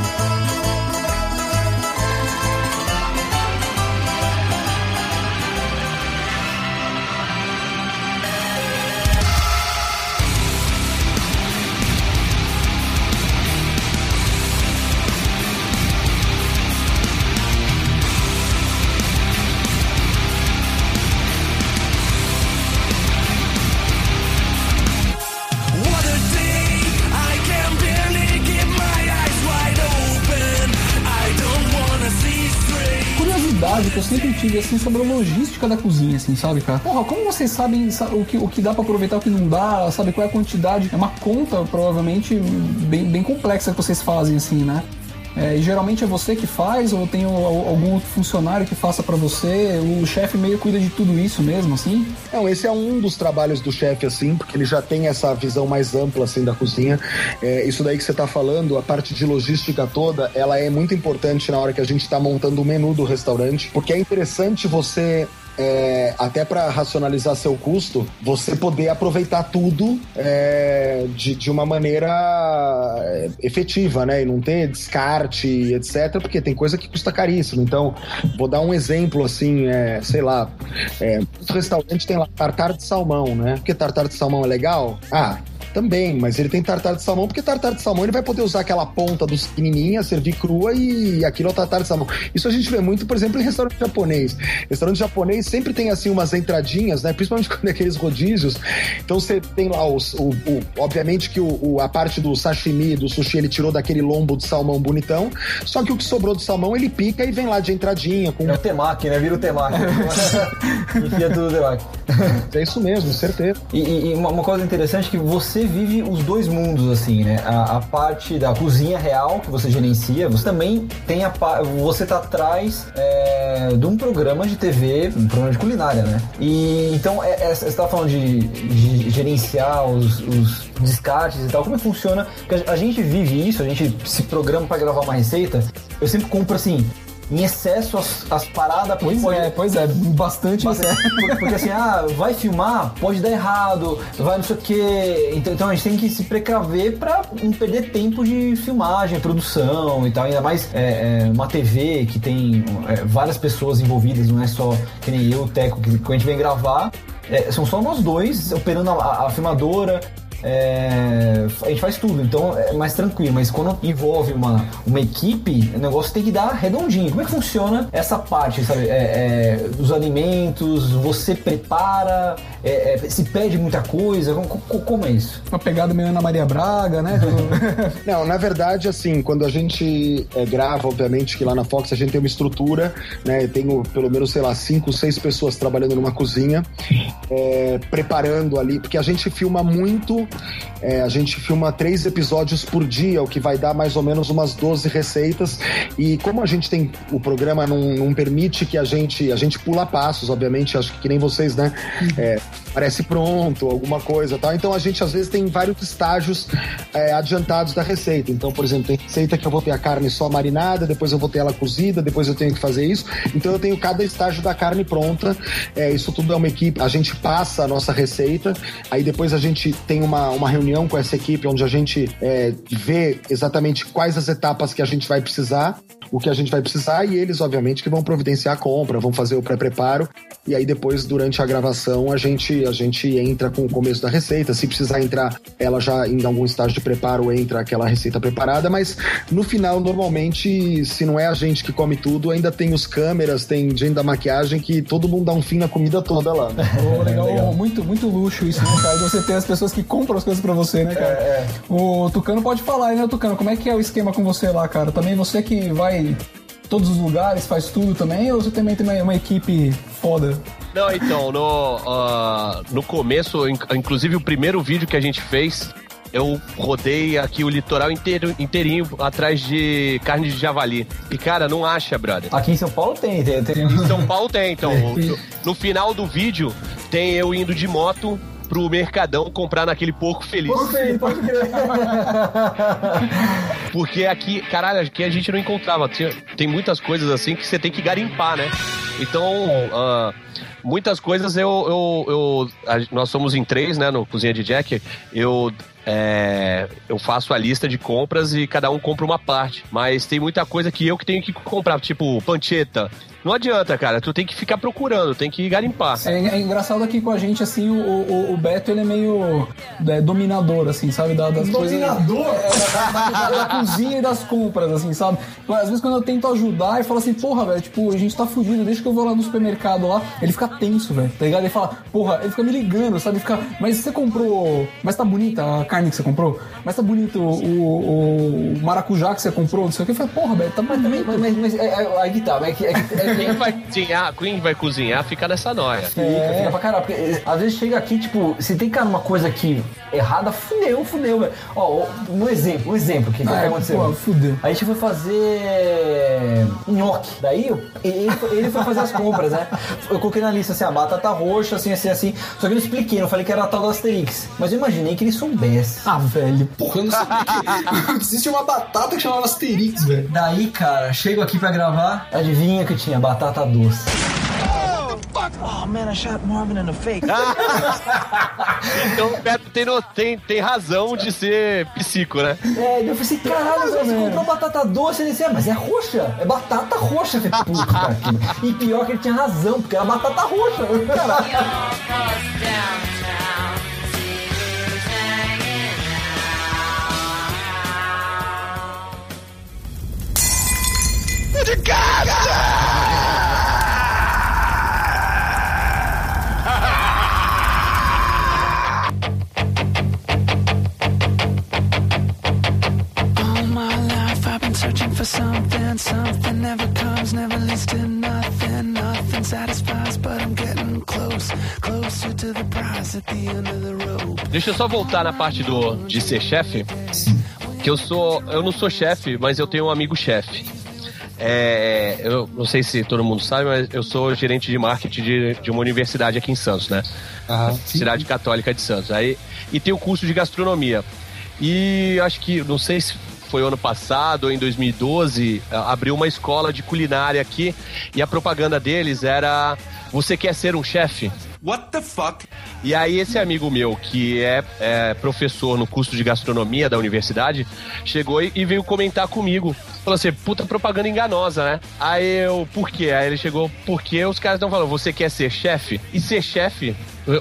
Assim, sobre a logística da cozinha, assim, sabe, cara? Porra, como vocês sabem sa- o que, o que dá pra aproveitar, o que não dá, sabe? Qual é a quantidade? É uma conta, provavelmente, bem, bem complexa que vocês fazem, assim, né? É, e geralmente é você que faz ou tem algum outro funcionário que faça pra você? O chefe meio cuida de tudo isso mesmo, assim? Não, esse é um dos trabalhos do chefe, assim, porque ele já tem essa visão mais ampla, assim, da cozinha. É, isso daí que você tá falando, a parte de logística toda, ela é muito importante na hora que a gente tá montando o menu do restaurante, porque é interessante você é, até para racionalizar seu custo, você poder aproveitar tudo é, de, de uma maneira é, efetiva, né? E não ter descarte, etc. Porque tem coisa que custa caríssimo. Então, vou dar um exemplo assim, é, sei lá, é, os restaurantes tem lá tartar de salmão, né? Porque tartar de salmão é legal? Ah, também, mas ele tem tartar de salmão, porque tartar de salmão ele vai poder usar aquela ponta dos pequenininha, servir crua e aquilo é o tartar de salmão. Isso a gente vê muito, por exemplo, em restaurante japonês. Restaurante japonês sempre tem assim umas entradinhas, né? Principalmente quando é aqueles rodízios. Então você tem lá os, o, o- obviamente que o, o- a parte do sashimi, do sushi, ele tirou daquele lombo de salmão bonitão. Só que o que sobrou do salmão ele pica e vem lá de entradinha com É o temaki, né? Vira o temaki. Enfia tudo no temaki. É isso mesmo, certeza. E, e- uma, uma coisa interessante é que você vive os dois mundos, assim, né? A, a parte da cozinha real que você gerencia, você também tem a Você tá atrás é, de um programa de TV, um programa de culinária, né? E então, é, é, você tava falando de, de gerenciar os, os descartes e tal, como é que funciona? Porque a, a gente vive isso, a gente se programa pra gravar uma receita, eu sempre compro assim. Em excesso as, as paradas Pois pode- é, pois é, bastante Bastante, porque, porque assim, ah, vai filmar, pode dar errado, vai não sei o quê. Então, então a gente tem que se precaver pra não perder tempo de filmagem, produção e tal. Ainda mais é, é, uma TV que tem é, várias pessoas envolvidas, não é só que nem eu, o Teco, que quando a gente vem gravar, é, são só nós dois operando a, a- a filmadora. É, a gente faz tudo, então é mais tranquilo. Mas quando envolve uma, uma equipe, o negócio tem que dar redondinho. Como é que funciona essa parte, sabe? É, é, dos alimentos, você prepara, é, é, se pede muita coisa, como, como- como é isso? Uma pegada meio Ana Maria Braga, né? Não, na verdade, assim, quando a gente é, grava, obviamente que lá na Fox a gente tem uma estrutura, né? Eu tenho pelo menos, sei lá, cinco, seis pessoas trabalhando numa cozinha, é, preparando ali, porque a gente filma muito, é, a gente filma três episódios por dia, o que vai dar mais ou menos umas 12 receitas. E como a gente tem, o programa não, não permite que a gente, a gente pula passos, obviamente, acho que, que nem vocês, né? É, parece pronto, alguma coisa, tal. Então a gente às vezes tem vários estágios é, adiantados da receita. Então, por exemplo, tem receita que eu vou ter a carne só marinada, depois eu vou ter ela cozida, depois eu tenho que fazer isso. Então eu tenho cada estágio da carne pronta. É, isso tudo é uma equipe. A gente passa a nossa receita, aí depois a gente tem uma, uma reunião com essa equipe onde a gente é, vê exatamente quais as etapas que a gente vai precisar, o que a gente vai precisar, e eles, obviamente, que vão providenciar a compra, vão fazer o pré-preparo. E aí depois, durante a gravação, a gente, a gente entra com o começo da receita. Se precisar entrar ela já em algum estágio de preparo, entra aquela receita preparada, mas no final, normalmente, se não é a gente que come tudo, ainda tem os câmeras, tem gente da maquiagem que todo mundo dá um fim na comida toda lá. né? Pô, legal, Muito, muito luxo isso, né, cara? Você ter as pessoas que compram as coisas pra você, né, cara? O Tucano pode falar aí, né, Tucano? Como é que é o esquema com você lá, cara? Também você que vai todos os lugares, faz tudo também, ou você também tem uma, uma equipe foda? Não, então, no, ah, no começo, in- inclusive o primeiro vídeo que a gente fez, eu rodei aqui o litoral inteiro, inteirinho atrás de carne de javali. E, cara, não acha, brother. Aqui em São Paulo tem, tem. tem. Em São Paulo tem, então. No, no final do vídeo, tem eu indo de moto pro Mercadão comprar naquele porco feliz. pode crer. Porque aqui, caralho, aqui a gente não encontrava. Tinha- Tem muitas coisas assim que você tem que garimpar, né? Então, ah, muitas coisas eu. eu, eu- a- nós somos em três, né? No Cozinha de Jack. Eu. É, eu faço a lista de compras e cada um compra uma parte. Mas tem muita coisa que eu que tenho que comprar, tipo pancheta. Não adianta, cara. Tu tem que ficar procurando, tem que garimpar. É, é engraçado aqui com a gente, assim, o, o, o Beto, ele é meio é, dominador, assim, sabe? Da, das Dominador? coisas... É, da, da- da cozinha e das compras, assim, sabe? Às vezes quando eu tento ajudar, ele fala assim, porra, velho, tipo, a gente tá fugindo, deixa que eu vou lá no supermercado lá. Ele fica tenso, velho, tá ligado? Ele fala, porra, ele fica me ligando, sabe? Ele fica, mas você comprou... Mas tá bonita a carne que você comprou? Mas tá bonito o, o, o maracujá que você comprou? Não sei o que. Eu falei, porra, velho, tá bonito. Mas, mas, mas é, é, aí que tá, é que, é é que- Quem vai cozinhar, quem vai cozinhar fica nessa noia. Fica, fica pra caralho. Porque eh, às vezes chega aqui, tipo, se tem cara uma coisa aqui errada, fudeu, fudeu, velho. Ó, um exemplo, um exemplo que, que Ah, aconteceu. pô, fudeu. A gente foi fazer nhoque. Daí ele, foi- ele foi fazer as compras, né? Eu coloquei na lista assim, a batata roxa, assim, assim, assim. Só que eu não expliquei, não falei que era a tal do Asterix. Mas eu imaginei que ele soubesse. Ah, velho, Porra, eu não sabia que existe uma batata que chamava Asterix, velho. Daí, cara, chego aqui pra gravar, adivinha que tinha batata doce. Então o Beto tem, no- tem, tem razão de ser psico, né? É, eu falei assim, caralho, velho, você comprou batata doce? Ele disse, ah, mas é roxa, é batata roxa. Eu falei, puta, cara. E pior que ele tinha razão, porque era batata roxa. Caralho. All my life I've been searching for something, something never comes, never leads to nothing, nothing satisfies, but I'm getting close, closer to the prize at the end of the road. Deixa eu só voltar na parte do de ser chefe. Que eu sou. Eu não sou chefe, mas eu tenho um amigo chefe. É, eu não sei se todo mundo sabe, mas eu sou gerente de marketing de, de uma universidade aqui em Santos, né? Cidade Católica de Santos. Aí, e tem o curso de gastronomia. E acho que, não sei se foi ano passado ou em 2012, a- abriu uma escola de culinária aqui e a propaganda deles era: Você quer ser um chefe? What the fuck? E aí esse amigo meu, que é, é professor no curso de gastronomia da universidade, chegou e, e veio comentar comigo. Falou assim, puta propaganda enganosa, né? Aí eu, por quê? Aí ele chegou, porque os caras estão falando, você quer ser chefe? E ser chefe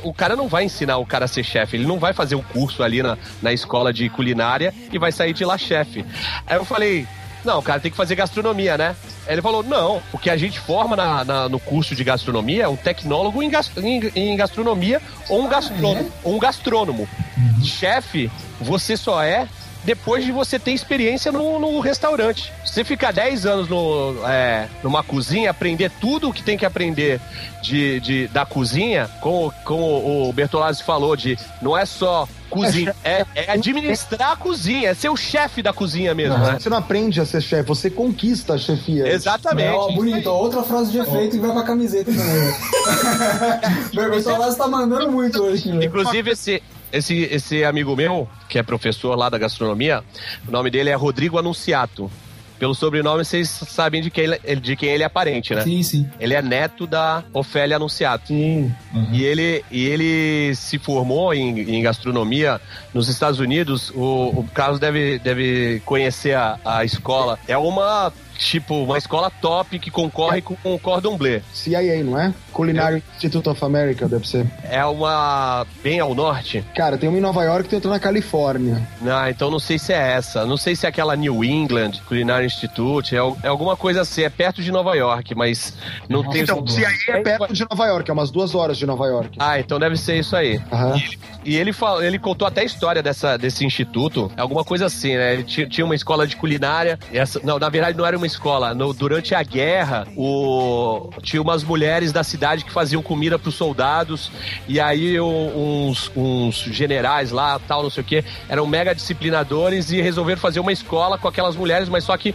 o cara não vai ensinar o cara a ser chefe, ele não vai fazer o curso ali na, na escola de culinária e vai sair de lá chefe. Aí eu falei, não, o cara tem que fazer gastronomia, né? Aí ele falou, não, o que a gente forma na- na- no curso de gastronomia é um tecnólogo em, gas- em- em gastronomia ou um gastrônomo. ou um gastrônomo. Chefe, você só é depois de você ter experiência no, no restaurante. Você ficar 10 anos no, é, numa cozinha, aprender tudo o que tem que aprender de, de- da cozinha, como, como o Bertolazzi falou, de não é só cozinha, é, é administrar a cozinha, é ser o chefe da cozinha mesmo, né? Você não aprende a ser chefe, você conquista a chefia. Exatamente. Ó, bonito, ó, outra frase de efeito que vai pra camiseta também. Meu Bertolazzi tá mandando muito hoje. né? Inclusive, esse, esse, esse amigo meu, que é professor lá da gastronomia, o nome dele é Rodrigo Anunciato. Pelo sobrenome, vocês sabem de quem ele, de quem ele é parente, né? Sim, sim. Ele é neto da Ofélia Anunciato. E, ele, e ele se formou em, em gastronomia nos Estados Unidos. O, o Carlos deve, deve conhecer a, a escola. É uma, tipo, uma escola top que concorre com o Cordon Bleu. CIA, não é? Culinary Institute of America, deve ser. É uma bem ao norte. Cara, tem uma em Nova York e tem outra na Califórnia. Ah, então não sei se é essa. Não sei se é aquela New England Culinary Institute. É, é alguma coisa assim. É perto de Nova York, mas não tem. Então, CIA é perto de Nova York, é umas duas horas de Nova York. Ah, então deve ser isso aí. Aham. E ele, fala, ele contou até a história dessa, desse instituto. É alguma coisa assim, né? Ele ti- tinha uma escola de culinária. e Essa, não, na verdade não era uma escola. No- durante a guerra, o, tinha umas mulheres da cidade que faziam comida pros soldados. E aí o- uns, uns generais lá, tal, não sei o quê, eram mega disciplinadores e resolveram fazer uma escola com aquelas mulheres, mas só que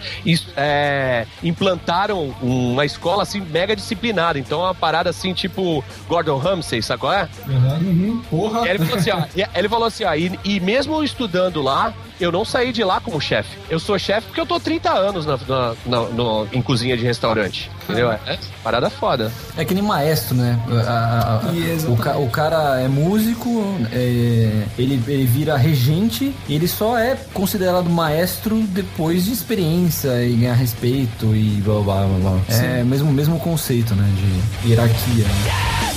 é, implantaram uma escola assim mega disciplinada. Então é uma parada assim, tipo Gordon Ramsay, sabe qual é? Uhum. Porra. E ele falou assim, ó, e- ele falou assim, ó, e, e mesmo estudando lá, eu não saí de lá como chefe. Eu sou chefe porque eu tô 30 anos na, na- na- no- em cozinha de restaurante. Entendeu? É parada foda. É que nem maestro, né? A- a- a- o, ca- o cara é músico, é, ele, ele vira regente e ele só é considerado maestro depois de experiência e ganhar respeito e blá blá blá. blá. É mesmo mesmo conceito, né? De hierarquia. né?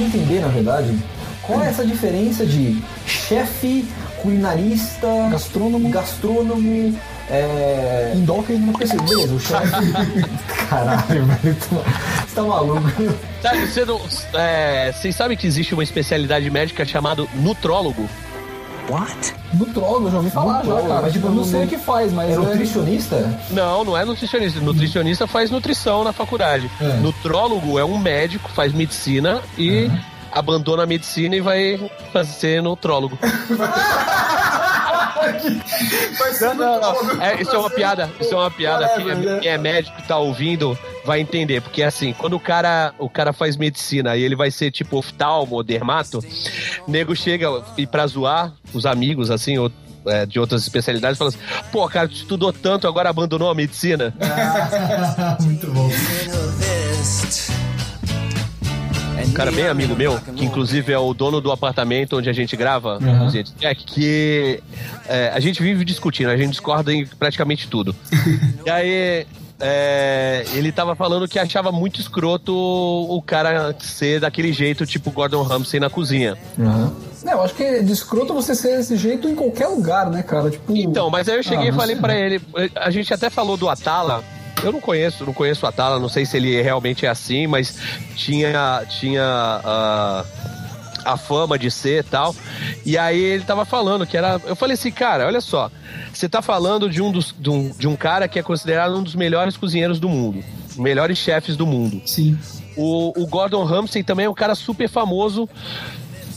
Entender, na verdade, qual é essa diferença de chefe, culinarista, gastrônomo, gastrônomo, é... endócrino, porque assim, beleza, o chefe... Caralho, velho, tu- você tá maluco. Sabe, você não, é, vocês sabem que existe uma especialidade médica chamada nutrólogo? What? Nutrólogo, eu já ouvi falar já, cara. mas Tipo, tipo, eu não sei o que faz, mas. É nutricionista? Não, não é nutricionista. Nutricionista faz nutrição na faculdade. É. Nutrólogo é um médico, faz medicina e abandona a medicina e vai fazer nutrólogo. Não, não, não. É, isso é uma piada. Isso é uma piada. Quem é, quem é médico e tá ouvindo vai entender. Porque assim, quando o cara, o cara faz medicina e ele vai ser tipo oftalmo ou dermato, nego chega e pra zoar os amigos, assim, ou, é, de outras especialidades, fala assim: pô, cara, tu estudou tanto, agora abandonou a medicina? Muito bom. Um cara bem amigo meu, que inclusive é o dono do apartamento onde a gente grava, Uhum. gente, é que é, a gente vive discutindo, a gente discorda em praticamente tudo. e aí. é, ele tava falando que achava muito escroto o cara ser daquele jeito, tipo Gordon Ramsay na cozinha. É, eu acho que é de escroto você ser desse jeito em qualquer lugar, né, cara? Tipo. Então, mas aí eu cheguei Ah, e falei pra ele, a gente até falou do Atala. Eu não conheço, não conheço o Atala, não sei se ele realmente é assim, mas tinha tinha ah, a fama de ser e tal. E aí ele tava falando que era, eu falei assim, cara, olha só, você tá falando de um dos de um, de um cara que é considerado um dos melhores cozinheiros do mundo, melhores chefes do mundo. Sim. O, o Gordon Ramsay também é um cara super famoso.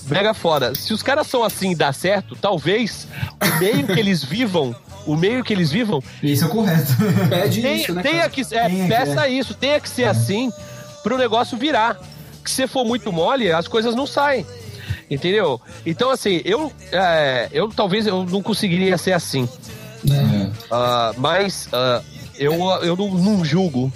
Mega foda. Se os caras são assim e dá certo, talvez o meio que eles vivam, o meio que eles vivam, Isso é correto. Pede tenha, isso, né? tenha que é, peça é. isso, tenha que ser assim pro negócio virar. Que se for muito mole, as coisas não saem. Entendeu? Então, assim, eu, é, eu talvez eu não conseguiria ser assim. Ah, mas ah, eu, eu não, não julgo.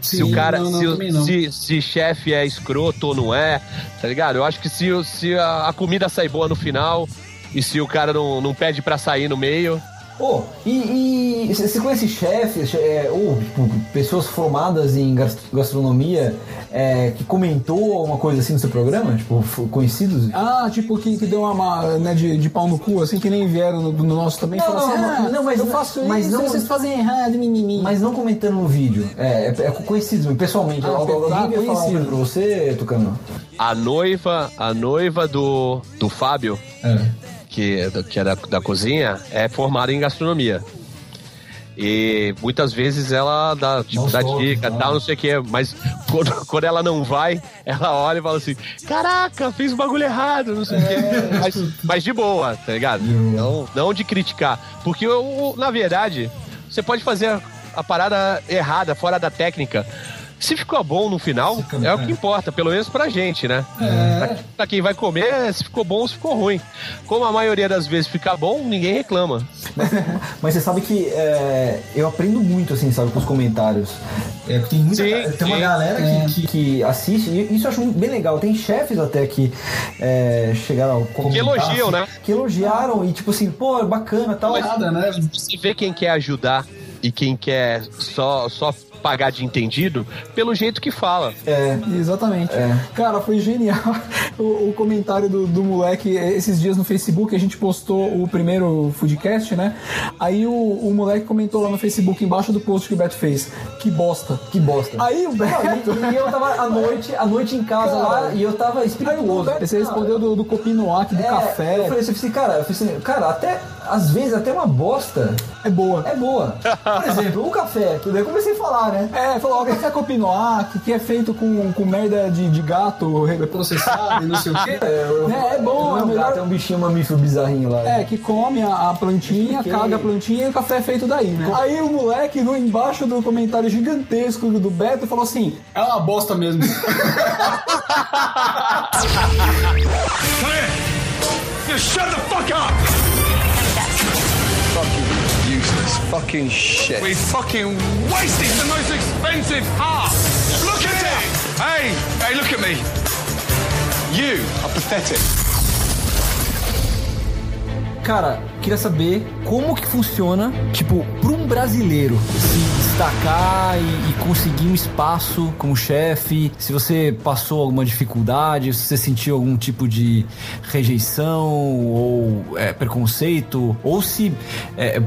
se Sim, o cara, não, não, se, o- não. se, se chefe é escroto ou não é, tá ligado? Eu acho que se, o- se a, a comida sair boa no final e se o cara não, não pede pra sair no meio, Ô, e, e você conhece chefes, é, ou tipo, pessoas formadas em gas- gastronomia é, que comentou alguma coisa assim no seu programa? Tipo, conhecidos? Ah, tipo, que, que deu uma, né, de, de pau no cu, assim, que nem vieram no, no nosso também. Não, falaram não, assim, não, ah, não, mas eu faço mas isso, não- vocês fazem errado, mimimi. Mas não comentando no vídeo. É, é, é conhecidos, pessoalmente. Ah, Alguém tá, conhecido. pra você, Tucano? a noiva, a noiva do, do Fábio, que, que é da, da cozinha, é formada em gastronomia. E muitas vezes ela dá, tipo, Não dá dica, tá. tal, não sei o quê, mas quando, quando ela não vai, ela olha e fala assim: Caraca, fiz o bagulho errado, não sei o quê. Mas, mas de boa, tá ligado? Não, não de criticar. Porque, eu, na verdade, você pode fazer a, a parada errada, fora da técnica. Se ficou bom no final, é o que importa, pelo menos pra gente, né? Pra, pra quem vai comer, se ficou bom ou se ficou ruim. Como a maioria das vezes fica bom, ninguém reclama. Mas você sabe que é, eu aprendo muito, assim, sabe, com os comentários. É, tem muita, Sim, tem uma sim. galera que, que, que assiste, e isso eu acho bem legal. Tem chefes até que é, chegaram a comentar, elogiam, assim, né? Que elogiaram e tipo assim, pô, bacana tal. Nada, né? Você vê quem quer ajudar e quem quer só, só pagar de entendido pelo jeito que fala. É, Exatamente. É. Cara, foi genial o, o comentário do, do moleque esses dias no Facebook. A gente postou o primeiro Foodcast, né? Aí o, o moleque comentou lá no Facebook, embaixo do post que o Beto fez. Que bosta. que bosta. Aí o Beto. Não, e, e eu tava à noite, à noite em casa Cara, lá e eu tava Aí espirituoso. Beto, você respondeu do, do Copinoac, do É, café. Eu falei assim, cara, eu falei assim, cara, até às vezes até uma bosta É boa. é boa. Por exemplo, o café, tudo aí eu comecei a falar, né? É, falou, ó, café Copinoac, que é feito com, com merda de, de gato processado e não sei o quê. É, é bom, é é um melhor. gato, é um bichinho mamífero bizarrinho lá. É, que come a, a plantinha, Fiquei. caga a plantinha e o café é feito daí, né? Aí o moleque, no embaixo do comentário gigantesco do Beto, falou assim: É uma bosta mesmo. You shut the fuck up! Useless fucking shit. We fucking wasted the most expensive half! Look at it! Hey! Hey, look at me! You are pathetic. Cara, queria saber como que funciona, tipo, para um brasileiro se destacar e, e conseguir um espaço como chefe, se você passou alguma dificuldade, se você sentiu algum tipo de rejeição ou é, preconceito, ou se é,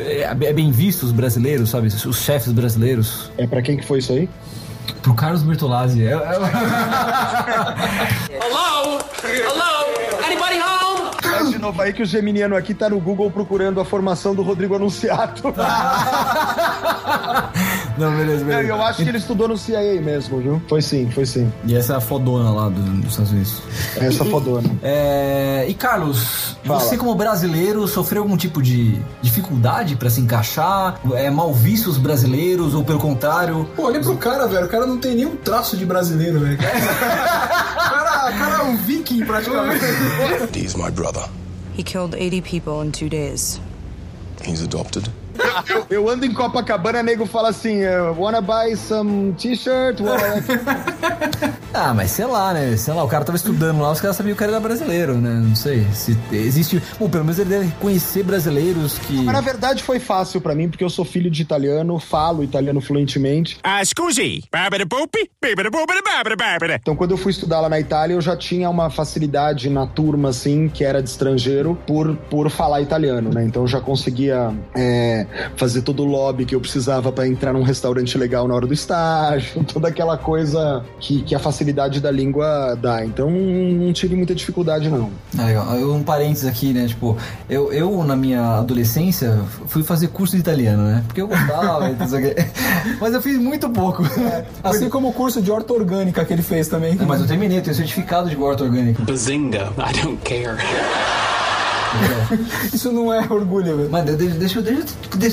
é, é bem visto os brasileiros, sabe? Os chefes brasileiros. É pra quem que foi isso aí? Pro Carlos Bertolazzi. É, é- novo aí que o Geminiano aqui tá no Google procurando a formação do Rodrigo Anunciato. Não, beleza, Não, eu acho que ele estudou no CIA mesmo, viu? Foi sim, foi sim. E essa é a fodona lá do- dos Estados Unidos. Essa E- fodona. É, e Carlos, Fala. você como brasileiro sofreu algum tipo de dificuldade pra se encaixar? É mal visto os brasileiros ou pelo contrário? Pô, olha pro cara, velho. O cara não tem nenhum traço de brasileiro, velho. O cara, o cara é um viking praticamente. He's my brother. He killed 80 people in two days. He's adopted. Eu, eu ando em Copacabana, nego fala assim: eh, wanna buy some t-shirt? Ah, mas sei lá, né? Sei lá, o cara tava estudando lá, os caras sabiam que o cara era brasileiro, né? Não sei. Se existe. Bom, pelo menos ele deve conhecer brasileiros que. Mas na verdade foi fácil pra mim, porque eu sou filho de italiano, falo italiano fluentemente. Ah, scusi. Então, quando eu fui estudar lá na Itália, eu já tinha uma facilidade na turma, assim, que era de estrangeiro, por, por falar italiano, né? Então, eu já conseguia é, fazer todo o lobby que eu precisava pra entrar num restaurante legal na hora do estágio, toda aquela coisa que, que a facilidade da língua dá. Então, não tive muita dificuldade, não. Ah, legal. Eu, Um parênteses aqui, né? Tipo, eu, eu na minha adolescência fui fazer curso de italiano, né? Porque eu gostava e não sei o quê. Mas eu fiz muito pouco. Assim como o curso de horta orgânica que ele fez também. Mas eu terminei, eu tenho certificado de horta orgânica. Bazinga. I don't care. Isso não é orgulho, velho. Deixa, eu-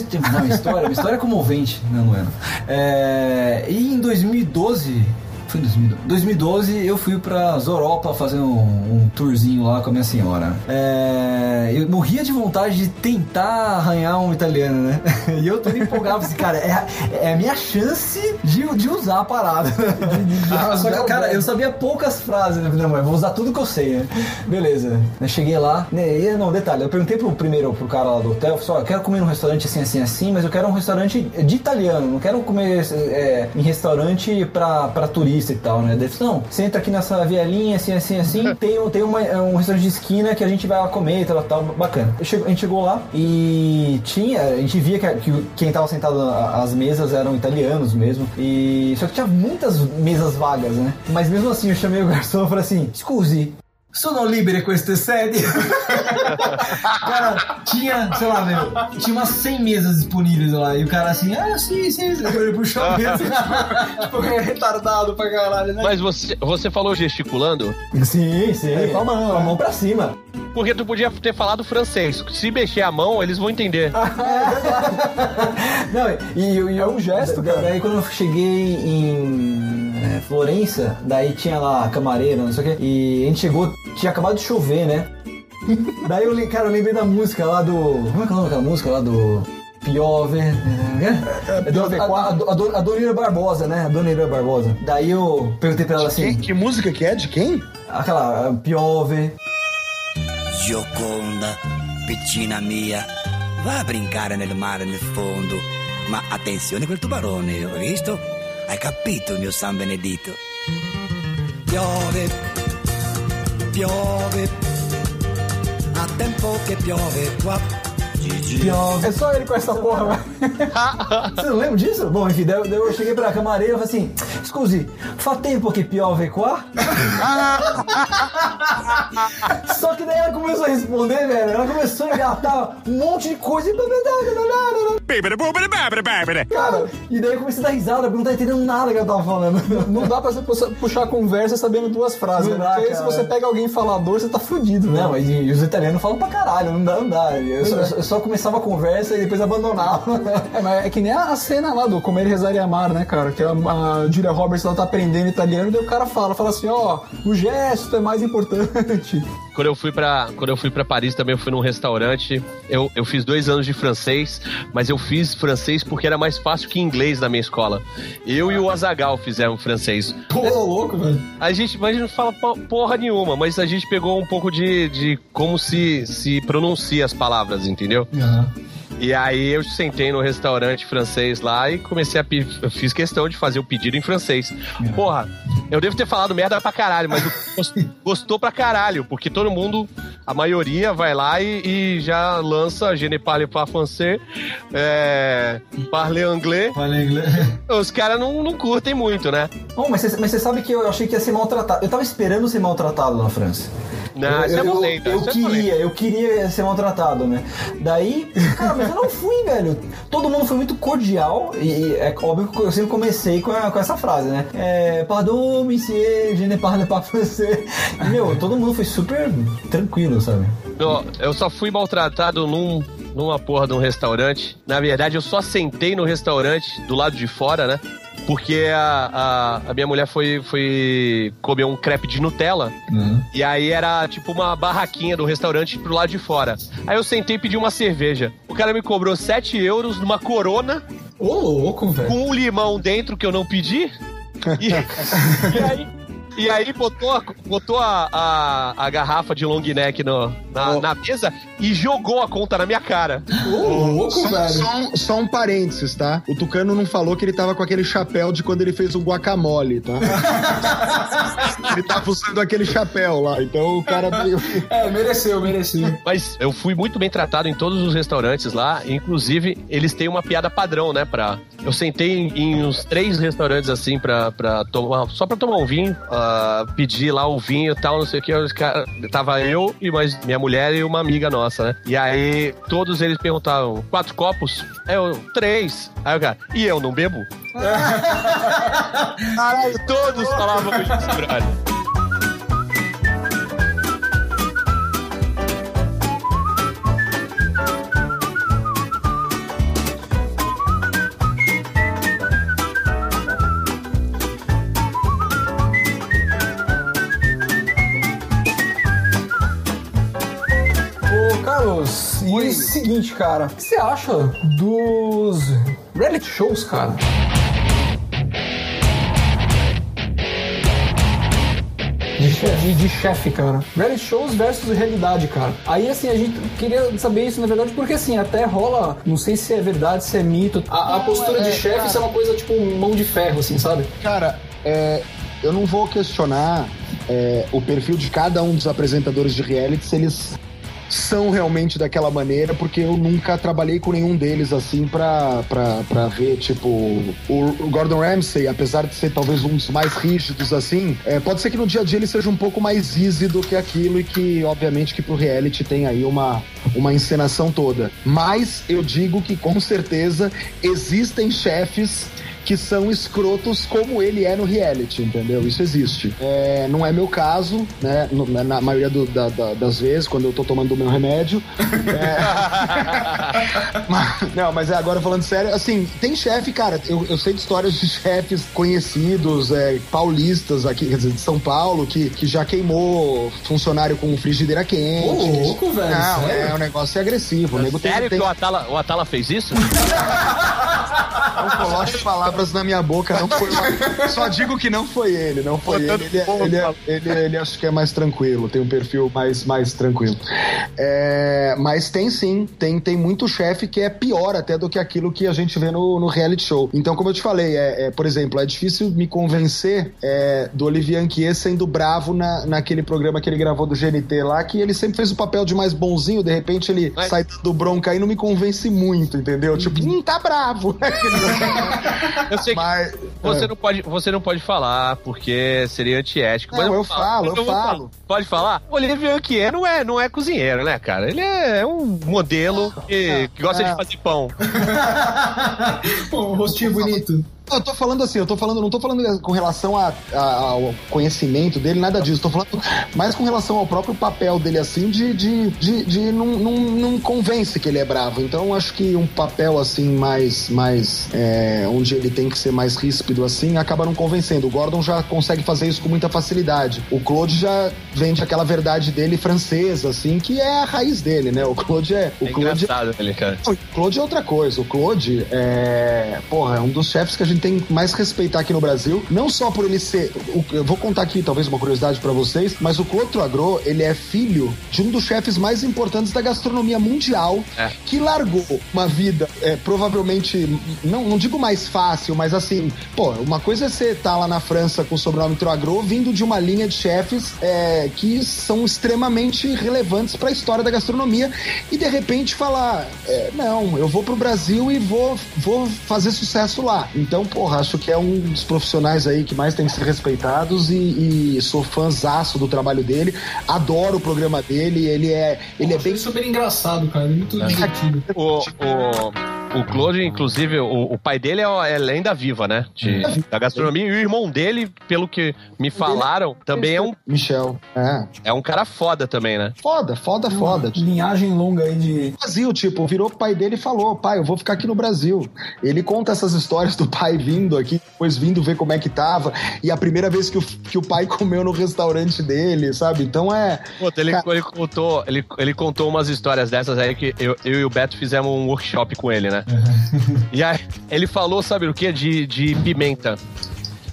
terminar uma história. Uma história comovente, não, não é? É, E em 2012, Foi em 2012. 2012 eu fui pra Europa fazer um, um tourzinho lá com a minha senhora. É, eu morria de vontade de tentar arranhar um italiano, né? E eu tô empolgado, assim, cara, é, a- é a minha chance de, de usar a parada. Rasgar Só que, cara, eu sabia poucas frases, né? Falei, Não, vou usar tudo que eu sei, né? Beleza. Eu cheguei lá, né? Não, detalhe, eu perguntei pro primeiro, pro cara lá do hotel, falei, assim, ó, eu quero comer num restaurante assim, assim, assim, mas eu quero um restaurante de italiano, não quero comer é, em restaurante pra, pra turista e tal, né? Falou, não, entra aqui nessa vielinha, assim, assim, assim, tem, um- tem uma, é um restaurante de esquina que a gente vai lá comer e tal, tal, bacana. Chego- a gente chegou lá e tinha, a gente via que, que quem tava sentado as mesas eram italianos mesmo, e só que tinha muitas mesas vagas, né? Mas mesmo assim eu chamei o garçom e falei assim, scusi, Sono libere queste sedi. cara, tinha, sei lá, meu, tinha umas 100 mesas disponíveis lá. E o cara assim, ah, sim, sim. sim. Ele puxou a mesa. tipo, é retardado pra caralho, né? Mas você, você falou gesticulando? Sim, sim. É, com a mão, com a mão pra cima. Porque tu podia ter falado francês. Se mexer a mão, eles vão entender. Não, e, e, É um gesto, cara. Daí quando eu cheguei em é, Florença, daí tinha lá a camareira, não sei o quê, e a gente chegou, tinha acabado de chover, né? daí eu, cara, eu lembrei da música lá do. Como é que é o nome daquela música lá do. Piove. É, do, a, a, a, Barbosa, né? A Dona Ira Barbosa. Daí eu perguntei pra ela assim. Que, que música que é? De quem? Aquela, Piove. Gioconda, piccina mia, va a brincare nel mare nel fondo. Ma attenzione quel tubarone, ho visto? Hai capito, mio San Benedito? Piove, piove, a tempo che piove qua. Gigi. Piove. É só ele com essa porra, velho. Você não lembra disso? Bom, enfim, daí, daí eu cheguei pra camareira e falei assim: Scusi, fa tempo que piove qua? Só que daí ela começou a responder, velho. Ela começou a engatar um monte de coisa. Cara, e daí eu comecei a dar risada, porque não tava entendendo nada que ela tava falando. Não dá pra você puxar- puxar conversa sabendo duas frases. Não né? dá, Porque se cara. você pega alguém falador, você tá fudido, né? Não, mas e, e os italianos falam pra caralho, não dá, não dá. Eu só, é. eu só começava a conversa e depois abandonava. É, mas é que nem a cena lá do Comer, Rezar e Amar, né, cara? Que a, a Julia Roberts ela tá aprendendo italiano, daí o cara fala, fala assim, ó, o gesto é mais importante. Quando eu fui pra, quando eu fui pra Paris também, eu fui num restaurante. Eu, eu fiz dois anos de francês, mas eu fiz francês porque era mais fácil que inglês na minha escola. Eu e o Azagal fizemos francês. Pô, louco, velho. A gente, mas a gente não fala po- porra nenhuma, mas a gente pegou um pouco de, de como se, se pronuncia as palavras, entendeu? E aí eu sentei no restaurante francês lá e comecei a eu fiz questão de fazer o pedido em francês. Porra, eu devo ter falado merda pra caralho, mas gostou pra caralho, porque todo mundo, a maioria vai lá e, e já lança Je ne parle pas français, é, parle anglais. Os caras não, não curtem muito, né? Bom, mas você mas você sabe que eu achei que ia ser maltratado. Eu tava esperando ser maltratado na França. Não, é eu, polenta, eu isso é queria, eu queria ser maltratado, né? Daí, cara, mas eu não fui, velho. Todo mundo foi muito cordial e, é óbvio que eu sempre comecei com, a- com essa frase, né? É, pardon, monsieur, je ne parle pas français. Meu, todo mundo foi super tranquilo, sabe? Eu, eu só fui maltratado num, numa porra de um restaurante. Na verdade, eu só sentei no restaurante do lado de fora, né? Porque a, a, a minha mulher foi, foi comer um crepe de Nutella. E aí era tipo uma barraquinha do restaurante pro lado de fora. Aí eu sentei e pedi uma cerveja. O cara me cobrou 7 euros numa corona. Ô, louco, velho. Com um limão dentro que eu não pedi. E, e aí. E aí botou, a- botou a, a, a garrafa de long neck no, na, na mesa e jogou a conta na minha cara. só, só um, só um parênteses, tá? O Tucano não falou que ele tava com aquele chapéu de quando ele fez o guacamole, tá? ele tava usando aquele chapéu lá, então o cara. É, mereceu, mereceu. Mas eu fui muito bem tratado em todos os restaurantes lá. Inclusive, eles têm uma piada padrão, né? Pra... Eu sentei em, em uns três restaurantes assim pra, pra tomar. Só pra tomar um vinho. Pedir lá o vinho e tal, não sei o que. Tava eu e mais minha mulher e uma amiga nossa, né? E aí todos eles perguntavam: quatro copos? Eu, três. Aí o cara, e eu não bebo? Caralho, todos falavam isso, brother. E o seguinte, cara, o que você acha dos reality shows, cara? De, che- de, chefe, cara. Reality shows versus realidade, cara. Aí, assim, a gente queria saber isso, na verdade, porque, assim, até rola, não sei se é verdade, se é mito. A, a postura é, de chefe, cara. isso é uma coisa, tipo, mão de ferro, assim, sabe? Cara, é, eu não vou questionar é, o perfil de cada um dos apresentadores de reality se eles são realmente daquela maneira, porque eu nunca trabalhei com nenhum deles assim pra, pra, pra ver, tipo, o, Gordon Ramsay, apesar de ser talvez um dos mais rígidos assim, é, pode ser que no dia a dia ele seja um pouco mais easy do que aquilo e que, obviamente, que pro reality tem aí uma, uma encenação toda. Mas eu digo que com certeza existem chefes que são escrotos como ele é no reality, entendeu? Isso existe. É, não é meu caso, né? Na, maioria do- da- da- das vezes, quando eu tô tomando o meu remédio. É... mas, não, mas é, agora falando sério, assim, tem chefe, cara, eu, eu sei de histórias de chefes conhecidos, é, paulistas aqui, quer dizer, de São Paulo, que, que já queimou funcionário com frigideira quente. Ô, louco, velho, Não, sério? é um negócio agressivo. O nego tem- Sério tem- que o Atala, o Atala fez isso? Não coloque palavras na minha boca, não foi. Só digo que não foi ele, não foi ele. Ele, é- ele, é- ele, ele acho que é mais tranquilo, tem um perfil mais, mais tranquilo. É, mas tem sim, tem, tem muito chefe que é pior até do que aquilo que a gente vê no, no reality show. Então, como eu te falei, é, é, por exemplo, é difícil me convencer é, do Olivier Anquier sendo bravo na, naquele programa que ele gravou do GNT lá, que ele sempre fez o papel de mais bonzinho, de repente ele sai do bronca aí não me convence muito, entendeu? Tipo, hum, tá bravo. Eu sei que você, é. não pode, você não pode falar, porque seria antiético. Não, mas eu falar, falo, eu vou falo. falar. Pode falar? O Olivier Anquier não é, não é cozinheiro, né, cara? Ele é um modelo que, que gosta é. de fazer pão. Pô, um rostinho bonito. Eu tô falando assim, eu tô falando, não tô falando com relação a- a- ao conhecimento dele, nada disso. Tô falando mais com relação ao próprio papel dele, assim, de, de, de, de não, não, não convence que ele é bravo. Então acho que um papel assim, mais, mais é, onde ele tem que ser mais ríspido assim, acaba não convencendo. O Gordon já consegue fazer isso com muita facilidade. O Claude já vende aquela verdade dele francesa, assim, que é a raiz dele, né? O Claude é. O É Claude engraçado ele, cara. o Claude é outra coisa. O Claude é. Porra, é um dos chefes que a gente tem mais respeitar aqui no Brasil. Não só por ele ser. o- Eu vou contar aqui, talvez, uma curiosidade pra vocês, mas o Claude Troagro, ele é filho de um dos chefes mais importantes da gastronomia mundial, É. que largou uma vida é, provavelmente. Não, não digo mais fácil, mas assim, pô, uma coisa é você estar lá na França com o sobrenome Troagro, vindo de uma linha de chefes é, que são extremamente relevantes pra história da gastronomia, e de repente falar: é, não, eu vou pro Brasil e vou, vou fazer sucesso lá. Então, porra, acho que é um dos profissionais aí que mais tem que ser respeitados e, e sou fãzaço do trabalho dele, adoro o programa dele, ele é, ele é bem. super engraçado, cara. É muito divertido. O, o, o Claude, inclusive, o, o pai dele é, é lenda viva, né? De- da gastronomia. E o irmão dele, pelo que me falaram, também é um. Michel, é. É um cara foda também, né? Foda, foda, foda. Linhagem longa aí de. Brasil, tipo, virou pro pai dele e falou: pai, eu vou ficar aqui no Brasil. Ele conta essas histórias do pai vindo aqui, depois vindo ver como é que tava, e a primeira vez que o, que o pai comeu no restaurante dele, sabe? Então é. Puta, ele, ele contou, ele, ele contou umas histórias dessas aí que eu, eu e o Beto fizemos um workshop com ele, né? e aí ele falou, sabe o que? De, de pimenta.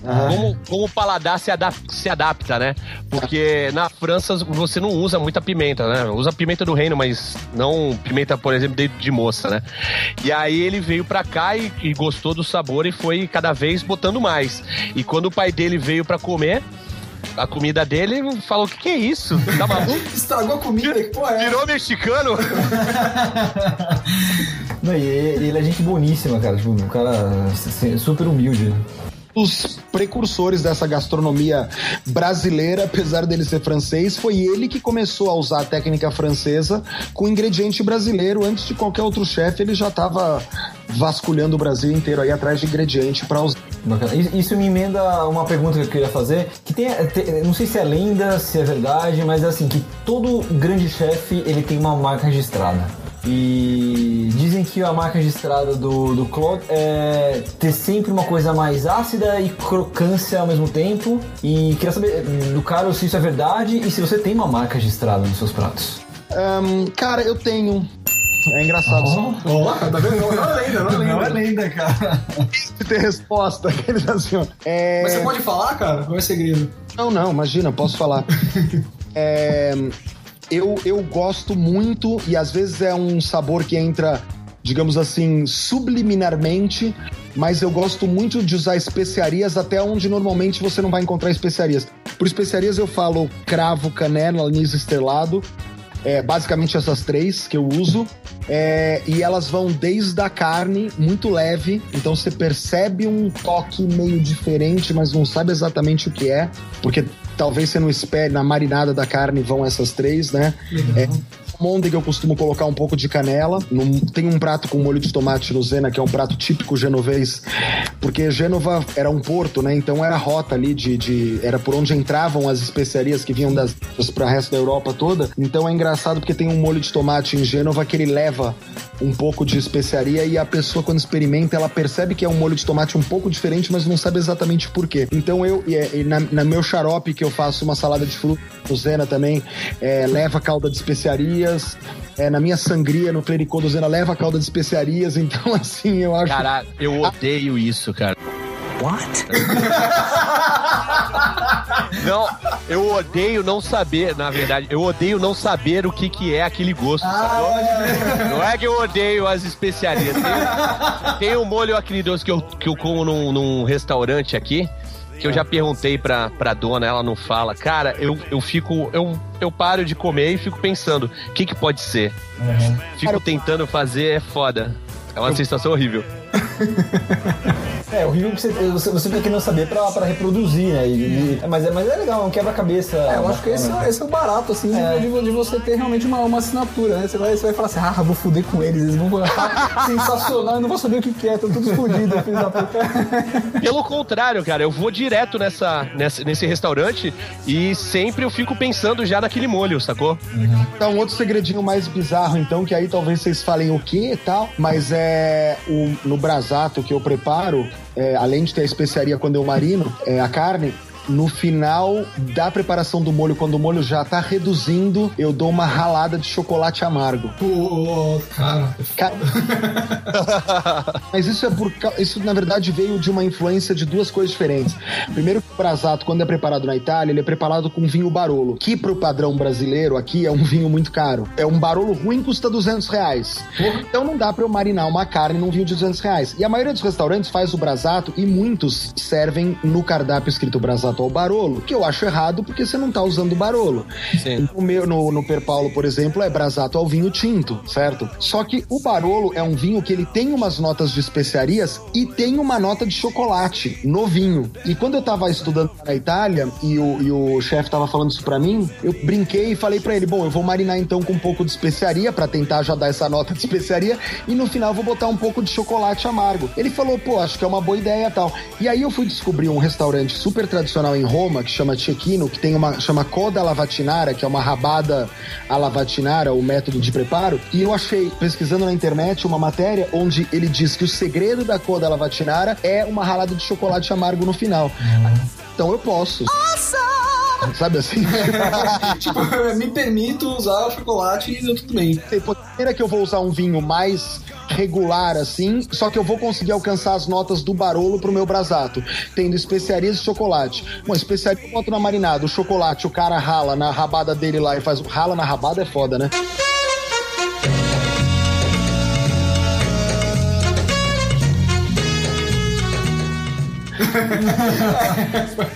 Como, como o paladar se adapta, se adapta, né? Porque na França você não usa muita pimenta, né? Usa pimenta do reino, mas não pimenta, por exemplo, de, de moça, né? E aí ele veio pra cá e, e gostou do sabor e foi cada vez botando mais. E quando o pai dele veio pra comer, a comida dele falou: o que, que é isso? Tá maluco? Estragou a comida, que porra é? Virou mexicano? Não, e ele ele é gente boníssima, cara. Tipo, um cara assim, super humilde. Os precursores dessa gastronomia brasileira, apesar dele ser francês, foi ele que começou a usar a técnica francesa com ingrediente brasileiro. Antes de qualquer outro chefe, ele já estava vasculhando o Brasil inteiro aí atrás de ingrediente para usar. Bacana. Isso- me emenda uma pergunta que eu queria fazer, que tem, tem- não sei se é lenda, se é verdade, mas é assim, que todo grande chefe, ele tem uma marca registrada. E dizem que a marca registrada do, do Claude é ter sempre uma coisa mais ácida e crocância ao mesmo tempo. E queria saber do cara se isso é verdade e se você tem uma marca registrada nos seus pratos. Ahn, cara, eu tenho. É engraçado. Ó, tá vendo? Não, não é lenda, não é lenda. Não é lenda, cara. Se ter resposta. Aqueles assim, ó. É... Mas você pode falar, cara? Ou é segredo? Não, não, imagina, posso falar. É, eu, eu gosto muito, e às vezes é um sabor que entra, digamos assim, subliminarmente, mas eu gosto muito de usar especiarias até onde normalmente você não vai encontrar especiarias. Por especiarias eu falo cravo, canela, anis estrelado. É, basicamente essas três que eu uso. É, e elas vão desde a carne, muito leve, então você percebe um toque meio diferente, mas não sabe exatamente o que é, porque talvez você não espere, na marinada da carne vão essas três, né? É, Môndega eu costumo colocar um pouco de canela. Tem um prato com molho de tomate no Zena, que é um prato típico genovês, porque Gênova era um porto, né? Então era a rota ali de, de- era por onde entravam as especiarias que vinham das para resto da Europa toda. Então é engraçado porque tem um molho de tomate em Gênova que ele leva um pouco de especiaria e a pessoa quando experimenta ela percebe que é um molho de tomate um pouco diferente, mas não sabe exatamente por quê. Então eu e, é, e na, na meu xarope que eu faço uma salada de frutas, no Zena também é, leva calda de especiarias. É, na minha sangria, no clericô do Zena, leva calda de especiarias. Então, assim, eu acho. Caralho, eu odeio isso, cara. What? Não, eu odeio não saber, na verdade, eu odeio não saber o que, que é aquele gosto. sacou? Não é que eu odeio as especiarias. Tem, tem um molho doce que eu, que eu como num, num restaurante aqui. Que eu já perguntei pra, pra dona, ela não fala. Cara, eu, eu fico. Eu, eu paro de comer e fico pensando: o que, que pode ser? Fico tentando fazer, é foda. É uma sensação horrível. É, horrível que você, você, você tem que não saber pra, pra reproduzir, né? E- e- mas, é, mas é legal, é um quebra-cabeça. É, eu acho que esse, é- esse é o barato, assim, de- de, de você ter realmente uma, uma assinatura, né? Você vai, você vai falar assim, ah, vou fuder com eles, eles vão falar, sensacional, eu não vou saber o que, que é, tô tudo fodido, filho da puta. Pelo contrário, cara, eu vou direto nessa, nessa, nesse restaurante e sempre eu fico pensando já naquele molho, sacou? Tá um outro segredinho mais bizarro, então, que aí talvez vocês falem o que e tal, mas é o, no brasato que eu preparo, é, além de ter a especiaria quando eu marino, é, a carne. No final da preparação do molho, quando o molho já tá reduzindo, eu dou uma ralada de chocolate amargo. Pô, cara. Mas isso é por ca- isso na verdade veio de uma influência de duas coisas diferentes. Primeiro, o brasato quando é preparado na Itália, ele é preparado com vinho Barolo, que pro padrão brasileiro aqui é um vinho muito caro. É um Barolo ruim custa 200 reais. Então não dá pra eu marinar uma carne num vinho de 200 reais. E a maioria dos restaurantes faz o brasato e muitos servem no cardápio escrito brasato ao Barolo, que eu acho errado porque você não tá usando o Barolo. No meu, no, no Per Paulo, por exemplo, é brasato ao vinho tinto, certo? Só que o Barolo é um vinho que ele tem umas notas de especiarias e tem uma nota de chocolate no vinho. E quando eu tava estudando na Itália e o, e o chefe tava falando isso pra mim, eu brinquei e falei pra ele: bom, eu vou marinar então com um pouco de especiaria pra tentar já dar essa nota de especiaria e no final eu vou botar um pouco de chocolate amargo. Ele falou: pô, acho que é uma boa ideia e tal. E aí eu fui descobrir um restaurante super tradicional em Roma que chama Cecchino, que tem uma chama Coda Lavatinara, que é uma rabada à lavatinara, o método de preparo. E eu achei, pesquisando na internet, uma matéria onde ele diz que o segredo da Coda Lavatinara é uma ralada de chocolate amargo no final. Então eu posso. Sabe assim? tipo, eu me permito usar o chocolate e tudo bem. Primeira que eu vou usar um vinho mais regular assim, só que eu vou conseguir alcançar as notas do Barolo pro meu brasato, tendo especiarias e chocolate. Bom, especiaria eu boto na marinada, o chocolate o cara rala na rabada dele lá e faz rala na rabada é foda, né?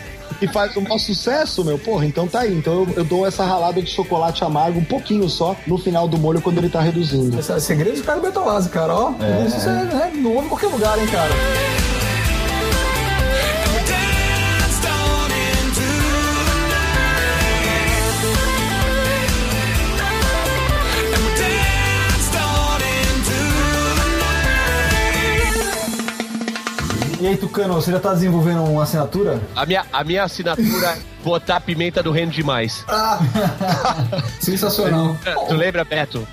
e faz um maior sucesso, meu. Porra, então tá aí. Então eu, eu dou essa ralada de chocolate amargo, um pouquinho só, no final do molho quando ele tá reduzindo. Esse é segredo do cara Bertolazzi, cara, ó. É. Isso é, né, não em qualquer lugar, hein, cara. E aí, Tucano, você já tá desenvolvendo uma assinatura? A minha, a minha assinatura é botar pimenta do reino demais. Sensacional. Tu lembra, Beto?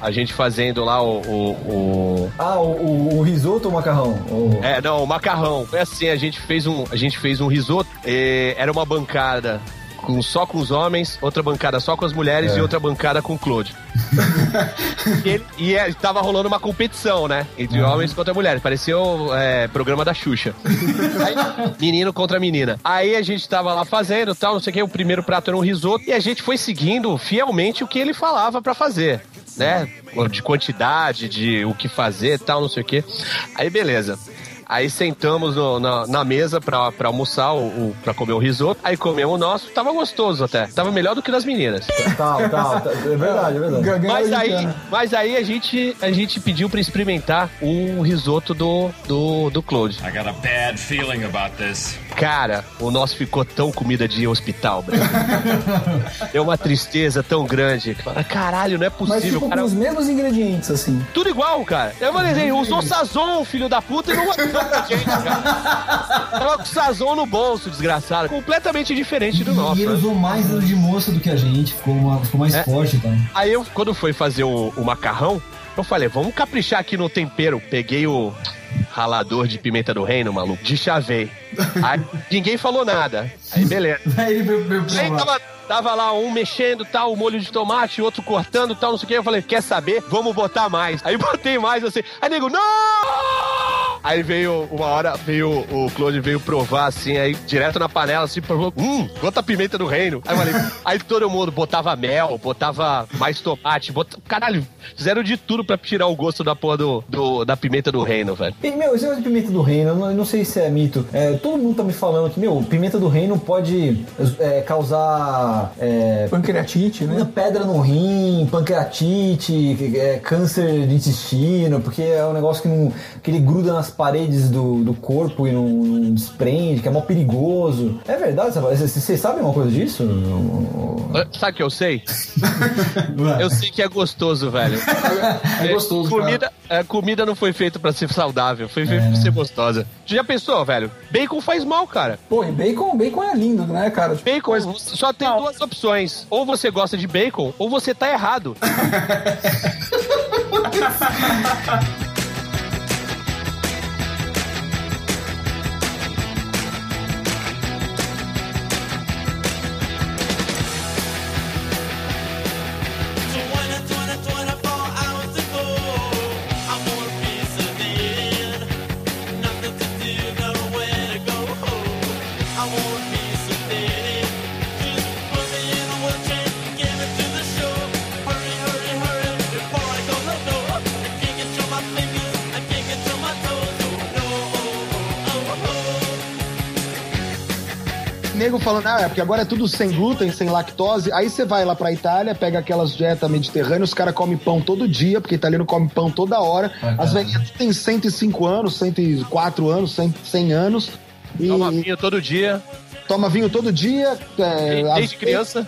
A gente fazendo lá o. o, o- Ah, o, o, o risoto ou o macarrão? O- É, não, o macarrão. Foi assim, a gente fez um, a gente fez um risoto. eh, era uma bancada com, só com os homens, outra bancada só com as mulheres É. e outra bancada com o Claude. e ele, e é, tava rolando uma competição, né? Entre homens contra mulheres. Parecia o é, programa da Xuxa. Aí, menino contra menina. Aí a gente tava lá fazendo tal, não sei o que. O primeiro prato era um risoto. E a gente foi seguindo fielmente o que ele falava pra fazer. Né? De quantidade, de o que fazer tal, não sei o que. Aí beleza. Aí sentamos no- na, na mesa pra, pra almoçar, o, o, pra comer o risoto. Aí comemos o nosso, tava gostoso até. Tava melhor do que das meninas. Tá, tá, tá, é verdade, é verdade. Mas aí, mas aí a gente, a gente pediu pra experimentar o risoto do, do, do Claude. I got a bad feeling about this. Cara, o nosso ficou tão comida de hospital, velho. Deu uma tristeza tão grande. Fala, Caralho, não é Mas possível, tipo cara. com os mesmos ingredientes, assim. Tudo igual, cara. Eu falei, assim, usou Sazon, filho da puta, e não ajudou a gente, cara. Tava com Sazon no bolso, desgraçado. Completamente diferente do nosso. E ele né? usou mais dedo de moça do que a gente, ficou, uma- ficou mais É. forte então. Aí eu, quando foi fazer o, o macarrão, eu falei, vamos caprichar aqui no tempero. Peguei o ralador de pimenta do reino, maluco, de chavei. Aí ninguém falou nada. Aí beleza. Aí veio, veio Aí tava, tava lá um mexendo tal, o molho de tomate, outro cortando tal, não sei o que. Eu falei, quer saber? Vamos botar mais. Aí botei mais assim. Aí nego, não! Aí veio uma hora, veio o Claude veio provar assim, aí direto na panela, assim, provou, hum, bota a pimenta do reino. Aí falei, aí todo mundo botava mel, botava mais tomate, bota, caralho, fizeram de tudo pra tirar o gosto da porra do, do- da pimenta do reino, velho. E, meu, esse negócio de pimenta do reino, eu não, eu não sei se é mito. É, todo mundo tá me falando que, meu, pimenta do reino pode é, causar. É, Pancreatite, né? Pedra no rim, pancreatite, é, câncer de intestino, porque é um negócio que, não, que ele gruda nas paredes do, do corpo e não, não desprende, que é mó perigoso. É verdade, sabe? Vocês vocês sabem uma coisa disso? Sabe o que eu sei? eu sei que é gostoso, velho. É gostoso, Comida, é, comida não foi feita pra ser saudável, foi feita pra ser gostosa. Tu já pensou, velho? Bacon faz mal, cara. Pô, e bacon, bacon é lindo, né, cara? Tipo, Bacon, só tem duas opções. Ou você gosta de bacon, ou você tá errado. falando, ah, é porque agora é tudo sem glúten, sem lactose. Aí você vai lá pra Itália, pega aquelas dietas mediterrâneas, os caras comem pão todo dia, porque italiano come pão toda hora. As velhinhas têm 105 anos, 104 anos, 100, 100 anos. E Toma vinho todo dia. toma vinho todo dia. É, Desde às- criança.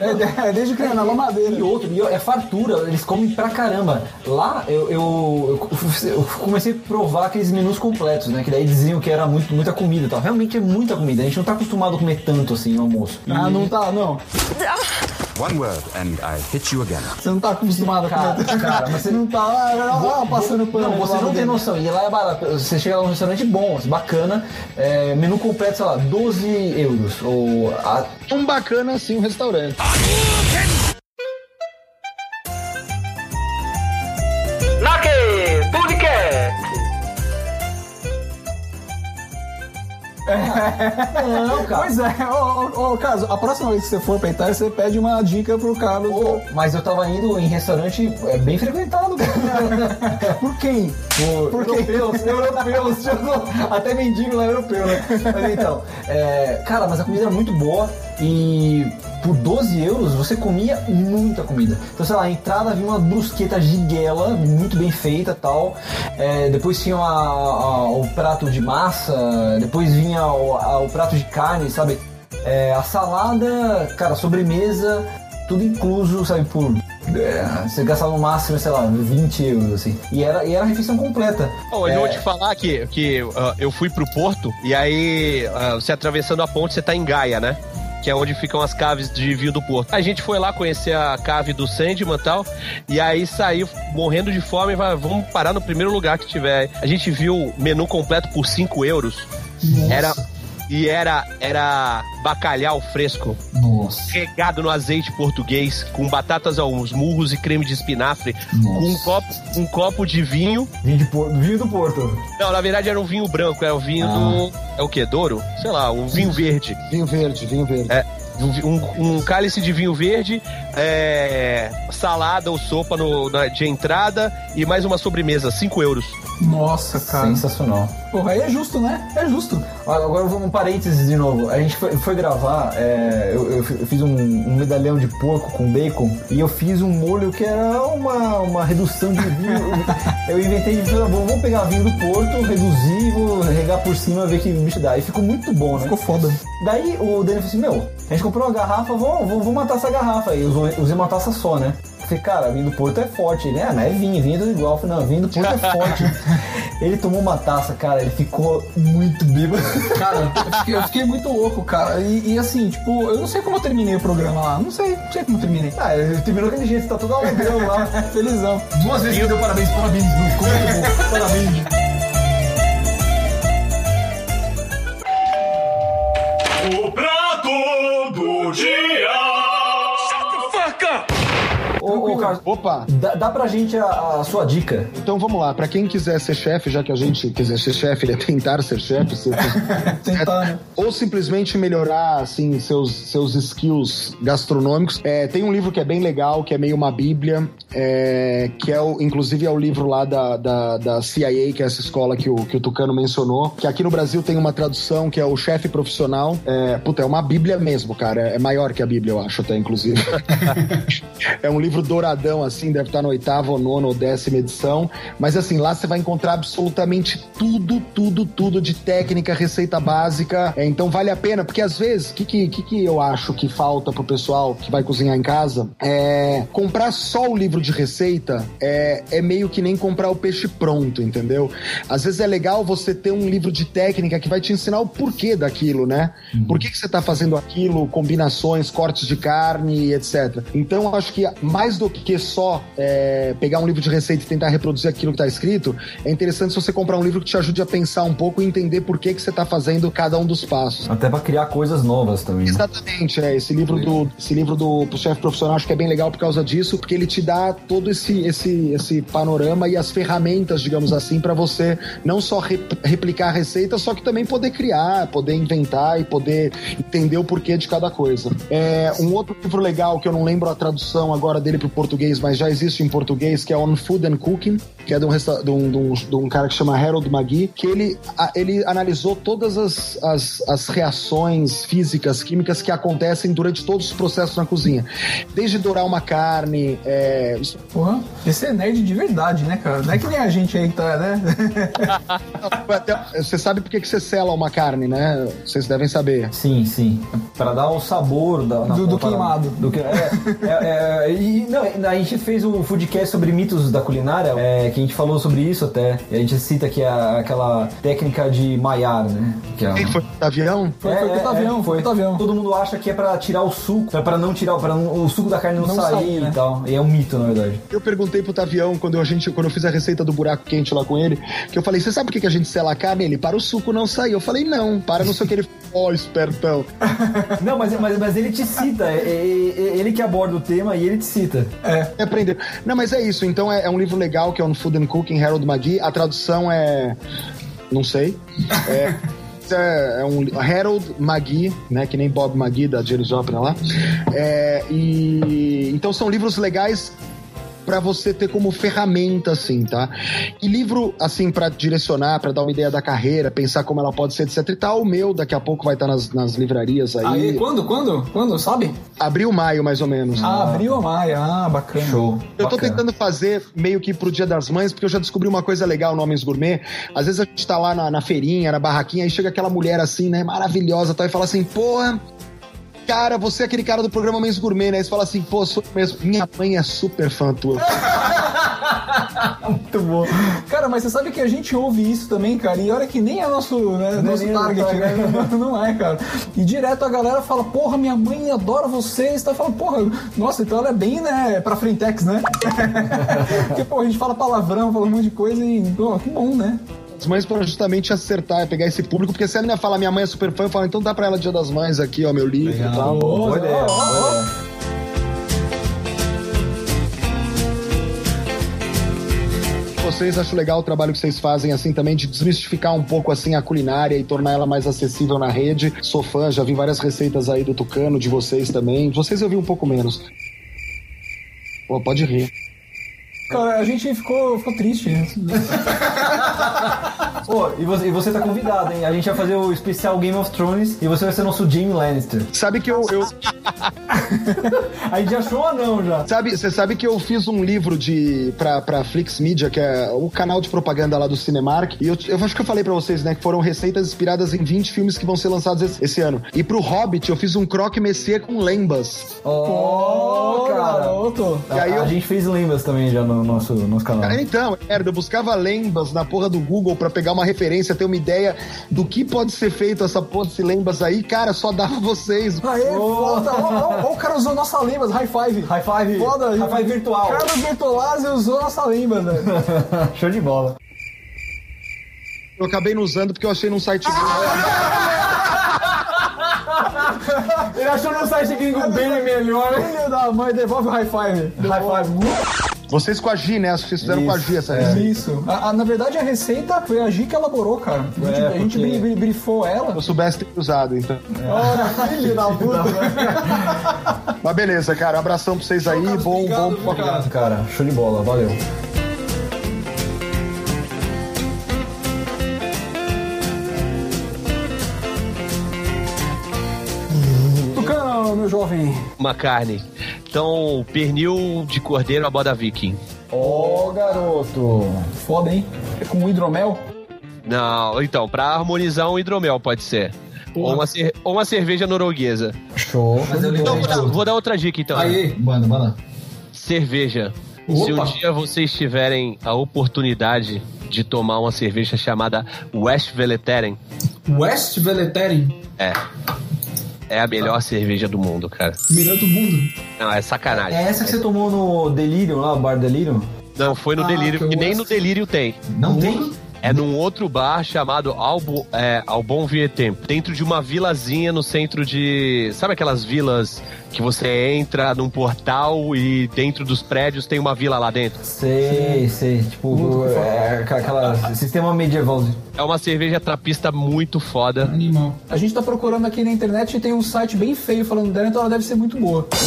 É, desde criança, na mamadeira. E outro, e é fartura, eles comem pra caramba. Lá eu, eu, eu- comecei a provar aqueles menus completos, né? Que daí diziam que era muito, muita comida e tal. Realmente é muita comida, a gente não tá acostumado a comer tanto assim no almoço. Ah, não tá, não. One word and I hit you again. Você não tá acostumado a Cara, cara, mas você não tá ah, ah, passando pano. Não, você não tem noção. E lá é barato. Você chega lá num restaurante bom, bacana, é, menu completo, sei lá, 12 euros. Ou a- Tão bacana assim o restaurante. Não, cara. Pois é, ô, ô, ô, Caso, a próxima vez que você for pra Itália, você pede uma dica pro Carlos. Pô, mas eu tava indo em restaurante é, bem frequentado, cara. Por quem? Por, Por europeus, europeus, tipo, até mendigo lá é europeu, né? Mas então, é, cara, mas a comida era muito boa e por 12 euros você comia muita comida. Então, sei lá, a entrada vinha uma brusqueta giguela, muito bem feita tal. É, depois tinha a- a- o prato de massa, depois vinha o, a- o prato de carne, sabe? É, a salada, cara, sobremesa, tudo incluso, sabe, por. é, você gastava no máximo, sei lá, 20 euros, assim. E era, e era a refeição completa. Bom, eu É, vou te falar que, que ah, eu fui pro Porto e aí ah, você atravessando a ponte, você tá em Gaia, né? Que é onde ficam as caves de vinho do Porto. A gente foi lá conhecer a cave do Sandman e tal, e aí saiu morrendo de fome, vai, vamos parar no primeiro lugar que tiver. A gente viu o menu completo por 5 euros. Era, e era, era bacalhau fresco. Nossa. Regado no azeite português, com batatas aos murros e creme de espinafre, com um copo, um copo de vinho. Vinho, de por... vinho do Porto. Não, na verdade era um vinho branco, era o vinho do. É o quê? Douro? Sei lá, um vinho verde. Vinho verde, vinho verde. É. Um, um- um cálice de vinho verde, é, salada ou sopa no- na- de entrada e mais uma sobremesa, 5 euros. Nossa, cara. Sensacional. Porra, aí é justo, né? É justo. Agora vamos um parênteses de novo. A gente foi, foi gravar, é, eu, eu fi- eu fiz um, um medalhão de porco com bacon e eu fiz um molho que era uma, uma redução de vinho. eu inventei de falar, bom, vamos pegar vinho do Porto, reduzir, vou regar por cima, ver que bicho dá. E ficou muito bom, né? Ficou foda. Daí o Daniel falou assim, meu, a gente comprou uma garrafa, vou, vou, vou matar essa garrafa. E eu usei- uma taça só, né? Falei, cara, vinho do Porto é forte. Ele, ah, mas é vinho, vinho é tudo igual. Eu falei, não, vinho do Porto é forte. ele tomou uma taça, cara, ele ficou muito bêbado. Cara, eu fiquei, eu fiquei muito louco, cara. E, e assim, tipo, eu não sei como eu terminei o programa lá. Não sei, não sei como eu terminei. Ah, ele terminou aquele jeito, tá todo alegão lá. Felizão. Duas vezes me deu parabéns, parabéns, não ficou muito bom. Parabéns. O prato do dia. Ô, Carlos, Opa! dá, dá pra gente a, a sua dica. Então vamos lá, pra quem quiser ser chefe, já que a gente quiser ser chefe, ele é tentar ser chefe, ser- Tentar, né? ou simplesmente melhorar assim seus, seus skills gastronômicos. É, tem um livro que é bem legal, que é meio uma bíblia, é, que é o, inclusive é o livro lá da, da, da CIA, que é essa escola que o, que o Tucano mencionou, que aqui no Brasil tem uma tradução que é o chefe profissional. É, puta, é uma bíblia mesmo, cara. É maior que a bíblia, eu acho até, inclusive. É um livro douradão, assim, deve estar na oitava, ou nona ou décima edição. Mas assim, lá você vai encontrar absolutamente tudo, tudo, tudo de técnica, receita básica. É, então vale a pena, porque às vezes, o que, que, que, que eu acho que falta pro pessoal que vai cozinhar em casa? É comprar só o livro de receita é, é meio que nem comprar o peixe pronto, entendeu? Às vezes é legal você ter um livro de técnica que vai te ensinar o porquê daquilo, né? Por que, que você tá fazendo aquilo, combinações, cortes de carne, etc. Então eu acho que mais do que só é, pegar um livro de receita e tentar reproduzir aquilo que tá escrito, é interessante se você comprar um livro que te ajude a pensar um pouco e entender por que, que você tá fazendo cada um dos passos. Até pra criar coisas novas também. né? Exatamente, é. Esse livro do, esse livro do chefe profissional acho que é bem legal por causa disso, porque ele te dá todo esse, esse, esse panorama e as ferramentas, digamos assim, para você não só rep- replicar a receita, só que também poder criar, poder inventar e poder entender o porquê de cada coisa. É, um outro livro legal que eu não lembro a tradução agora dele pro português, mas já existe em português, que é On Food and Cooking, que é de um, resta- de um, de um- de um cara que chama Harold McGee, que ele, a- ele analisou todas as, as, as reações físicas, químicas que acontecem durante todos os processos na cozinha. Desde dourar uma carne, é, isso- Porra, esse é nerd de verdade, né, cara? Não é que nem a gente aí que tá, né? até- você sabe por que que você sela uma carne, né? Vocês devem saber. Sim, sim. Pra dar o sabor da, na Do- do queimado. Do que, é, é, é, e não, a gente fez um foodcast sobre mitos da culinária, é, que a gente falou sobre isso até. E a gente cita que é aquela técnica de Maillard, né? Que é, Quem foi? Avião? Foi, foi pro avião, foi pro avião. Todo mundo acha que é pra tirar o suco, pra, pra não tirar, pra não- o suco da carne não, Não sair sair, né? e tal. E é um mito, na verdade. Eu perguntei pro Tavião, quando, a gente, quando eu fiz a receita do buraco quente lá com ele, que eu falei, você sabe por que que a gente sela a carne? Ele, para o suco não sair. Eu falei, não, para não sei o que. Ele ó, espertão. Não, mas, mas, mas ele te cita, é, é- é ele que aborda o tema e ele te cita. É, aprender. Não, mas é isso. Então é, é um livro legal que é um Food and Cooking, Harold McGee. A tradução é. Não sei. É. É, é um Harold McGee, né? Que nem Bob McGee da Janis Joplin lá. É, e então são livros legais para você ter como ferramenta, assim, tá? E livro, assim, para direcionar, para dar uma ideia da carreira, pensar como ela pode ser, etc e tal. O meu, daqui a pouco vai estar nas, nas livrarias aí. Aí, quando? Quando? Quando? Sabe? Abril, maio, mais ou menos. Ah, abril ou maio? Ah, bacana. Show. Eu tô Bacana. tentando fazer meio que pro Dia das Mães, porque eu já descobri uma coisa legal no Homens Gourmet. Às vezes a gente tá lá na, na feirinha, na barraquinha, aí chega aquela mulher assim, né, maravilhosa, tal, e fala assim, porra. Cara, você é aquele cara do programa Homens Gourmet, né? Aí você fala assim, pô, sou mesmo. Minha mãe é super fã tua. Muito bom. Cara, mas você sabe que a gente ouve isso também, cara, e olha que nem é nosso, né, Não é nosso nem target, né? target. Não é, cara. E direto a galera fala, porra, minha mãe adora vocês, tá falando, porra, nossa, então ela é bem, né, pra frentex, né? Porque, pô, a gente fala palavrão, fala um monte de coisa e, pô, que bom, né? Das Mães pra justamente acertar, pegar esse público, porque se a menina fala minha mãe é super fã, eu falo, então dá pra ela Dia das Mães aqui, ó, meu livro e tal. Boa ideia, boa ideia. Vocês acho legal o trabalho que vocês fazem assim também de desmistificar um pouco assim a culinária e tornar ela mais acessível na rede. Sou fã, já vi várias receitas aí do Tucano, de vocês também. Vocês eu vi um pouco menos. Pô, pode rir. Cara, a gente ficou, ficou triste. né? Pô, e você, e você tá convidado, hein? A gente vai fazer o especial Game of Thrones e você vai ser nosso Jamie Lannister. Sabe que eu, eu A gente achou ou não já? Sabe, você sabe que eu fiz um livro de pra, pra Flix Media, que é o canal de propaganda lá do Cinemark, e eu, eu acho que eu falei pra vocês, né, que foram receitas inspiradas em 20 filmes que vão ser lançados esse, esse ano. E pro Hobbit eu fiz um croque messier com lembas. Oh, cara. garoto. E aí a, eu- a gente fez lembras também já no nosso, nosso canal. Então, merda, eu buscava lembas na porra do Google pra pegar uma referência, ter uma ideia do que pode ser feito essa porra desse lembas aí, cara, só dava vocês. Aê, foda. Ó, ó, ó, o cara usou nossa lembas, high five. High five. Foda, High five virtual. Carlos Bertolazzi usou nossa lembas, velho. Show de bola. Eu acabei não usando porque eu achei num site Ele achou no site gringo bem melhor. Filho da mãe, devolve o high five. High five. Vocês com a Gi, né? Vocês fizeram com a Gi essa receita. Isso. A- a- na verdade, a receita foi a Gi que elaborou, cara. A gente, É, a gente bri- bri- brifou ela. Se eu soubesse ter usado, então. Ora, filho da puta. Mas beleza, cara. Abração pra vocês aí. Bom, bom. Obrigado, cara. Show de bola. Valeu. Tucano, meu jovem. Uma carne. Então, pernil de cordeiro à boda viking. Ô, garoto. Foda, hein? É com hidromel? Não, então, pra harmonizar um hidromel pode ser. Ou uma, ou uma cerveja norueguesa. Show. Então, vou dar, vou dar outra dica então. Aí. Manda, manda. Cerveja. Se um dia vocês tiverem a oportunidade de tomar uma cerveja chamada West Veleteren, West Veleteren, é. É a melhor cerveja do mundo, cara. melhor do mundo. Não, é sacanagem. É essa que você tomou no Delírio, lá, o bar Delírio? Não, foi no Ah, Delírio, que que nem no Delírio tem. Não tem? É num outro bar chamado Albo, é, Albon Vietem, dentro de uma vilazinha no centro de. Sabe aquelas vilas que você entra num portal e dentro dos prédios tem uma vila lá dentro? Sei, sei. Tipo, é, aquela sistema medieval. É uma cerveja trapista muito foda. Animal. A gente tá procurando aqui na internet e tem um site bem feio falando dela, então ela deve ser muito boa.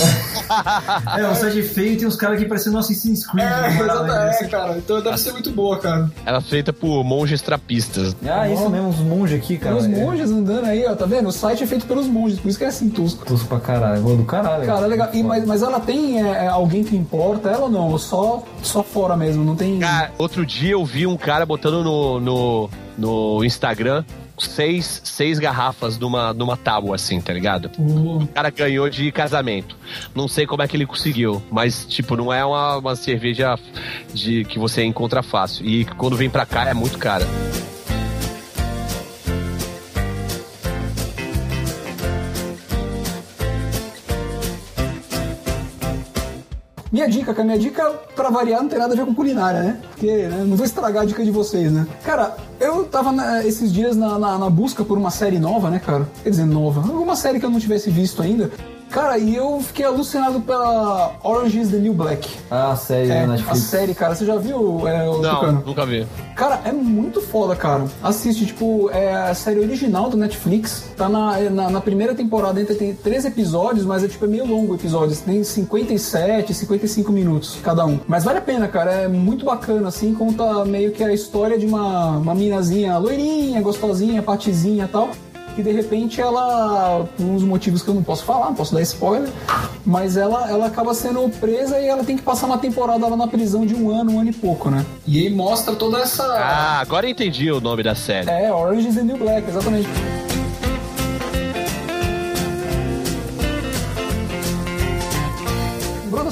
É, o site feio tem uns caras aqui parecendo Assassin's Creed. É, né? exatamente, é, cara. Então deve ser muito boa, cara. Ela é feita por monges trapistas. Ah, isso mesmo, uns monges aqui, cara. Tem os É monges andando aí, ó, tá vendo? O site é feito pelos monges, por isso que é assim tosco. Tosco pra caralho. Vou do caralho. Cara, é legal. E, mas, mas ela tem é, é, alguém que importa ela ou não? Ou Só, só fora mesmo, não tem. Cara, outro dia eu vi um cara botando no, no, no Instagram seis, seis garrafas numa, numa tábua, assim, tá ligado? O cara ganhou de casamento. Não sei como é que ele conseguiu, mas, tipo, não é uma, uma cerveja de que você encontra fácil. E quando vem pra cá é muito cara. Minha dica, cara, minha dica, pra variar, não tem nada a ver com culinária, né? Porque né, não vou estragar a dica de vocês, né? Cara, eu tava né, esses dias na, na, na busca por uma série nova, né, cara? Quer dizer, nova. Alguma série que eu não tivesse visto ainda. Cara, e eu fiquei alucinado pela Orange is the New Black. Ah, série É, da a série, cara, você já viu é, o Não, Tucano? nunca vi. Cara, é muito foda, cara. Assiste, tipo, é a série original do Netflix. Tá na, é na, na primeira temporada, ainda tem três episódios, mas é tipo é meio longo o episódio. Tem 57, 55 minutos cada um. Mas vale a pena, cara. É muito bacana, assim. Conta meio que a história de uma, uma minazinha loirinha, gostosinha, patizinha e tal. Que de repente ela, por uns motivos que eu não posso falar, não posso dar spoiler, mas ela, ela acaba sendo presa e ela tem que passar uma temporada lá na prisão de um ano, um ano e pouco, né? E aí mostra toda essa. Ah, agora eu entendi o nome da série. É, Orange is the New Black, exatamente.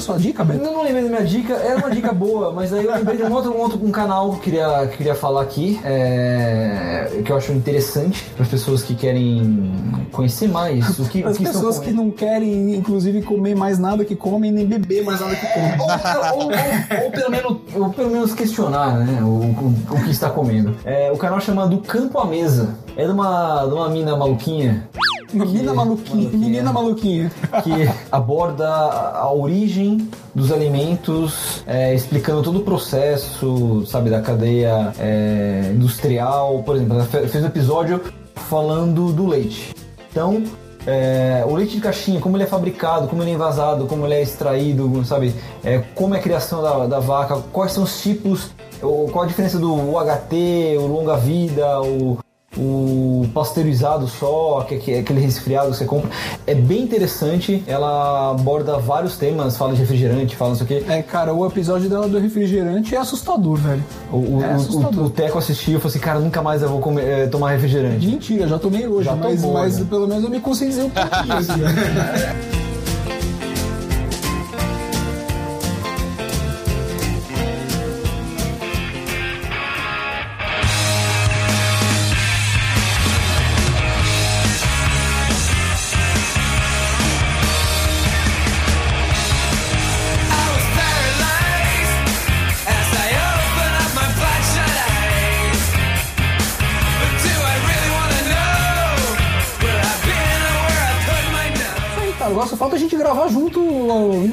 Da sua dica, Beto? Eu não lembrei da minha dica, era uma dica boa, mas aí eu lembrei de um outro, um outro um canal que eu queria, que eu queria falar aqui, é, que eu acho interessante para as pessoas que querem conhecer mais o que, o As que estão pessoas que não querem, inclusive, comer mais nada que comem, nem beber mais nada que comem. ou, ou- ou- pelo menos, ou pelo menos questionar né, o, o, o que está comendo. É, o canal chama Do Campo à Mesa. É de uma, de uma mina maluquinha. Uma mina maluquinha, menina maluquinha. que aborda a origem dos alimentos, é, explicando todo o processo, sabe, da cadeia é, industrial. Por exemplo, ela fe- fez um episódio falando do leite. Então, é, o leite de caixinha, como ele é fabricado, como ele é envasado, como ele é extraído, sabe, é, como é a criação da, da vaca, quais são os tipos, o- qual a diferença do UHT, o longa-vida, o, o pasteurizado só, que, que é aquele resfriado que você compra. É bem interessante, ela aborda vários temas, fala de refrigerante, fala não sei o. É, cara, o episódio dela do refrigerante é assustador, velho. O, o, É o- assustador. o- o Teco assistiu e falou assim, cara, nunca mais eu vou comer- eh, tomar refrigerante. Mentira, já tomei hoje, Já mas, tomou, mas né? pelo menos eu me conscientizei um pouquinho.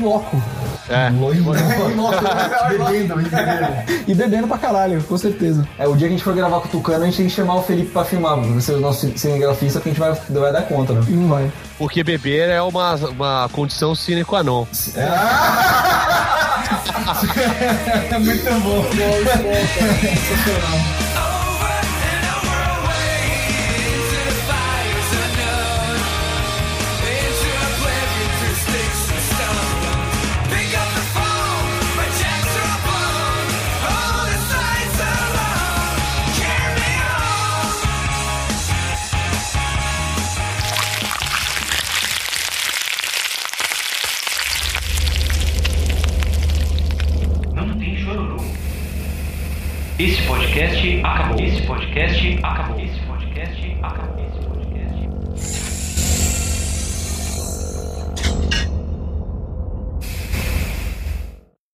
loco. É. bebendo, E bebendo pra caralho, com certeza. É, o dia que a gente for gravar com o Tucano, a gente tem que chamar o Felipe pra filmar, pra ser o nosso cinegrafista, que a gente vai, vai dar conta, né? Não vai. Porque beber é uma, uma condição sine qua non. É muito bom. Não podcast acabou.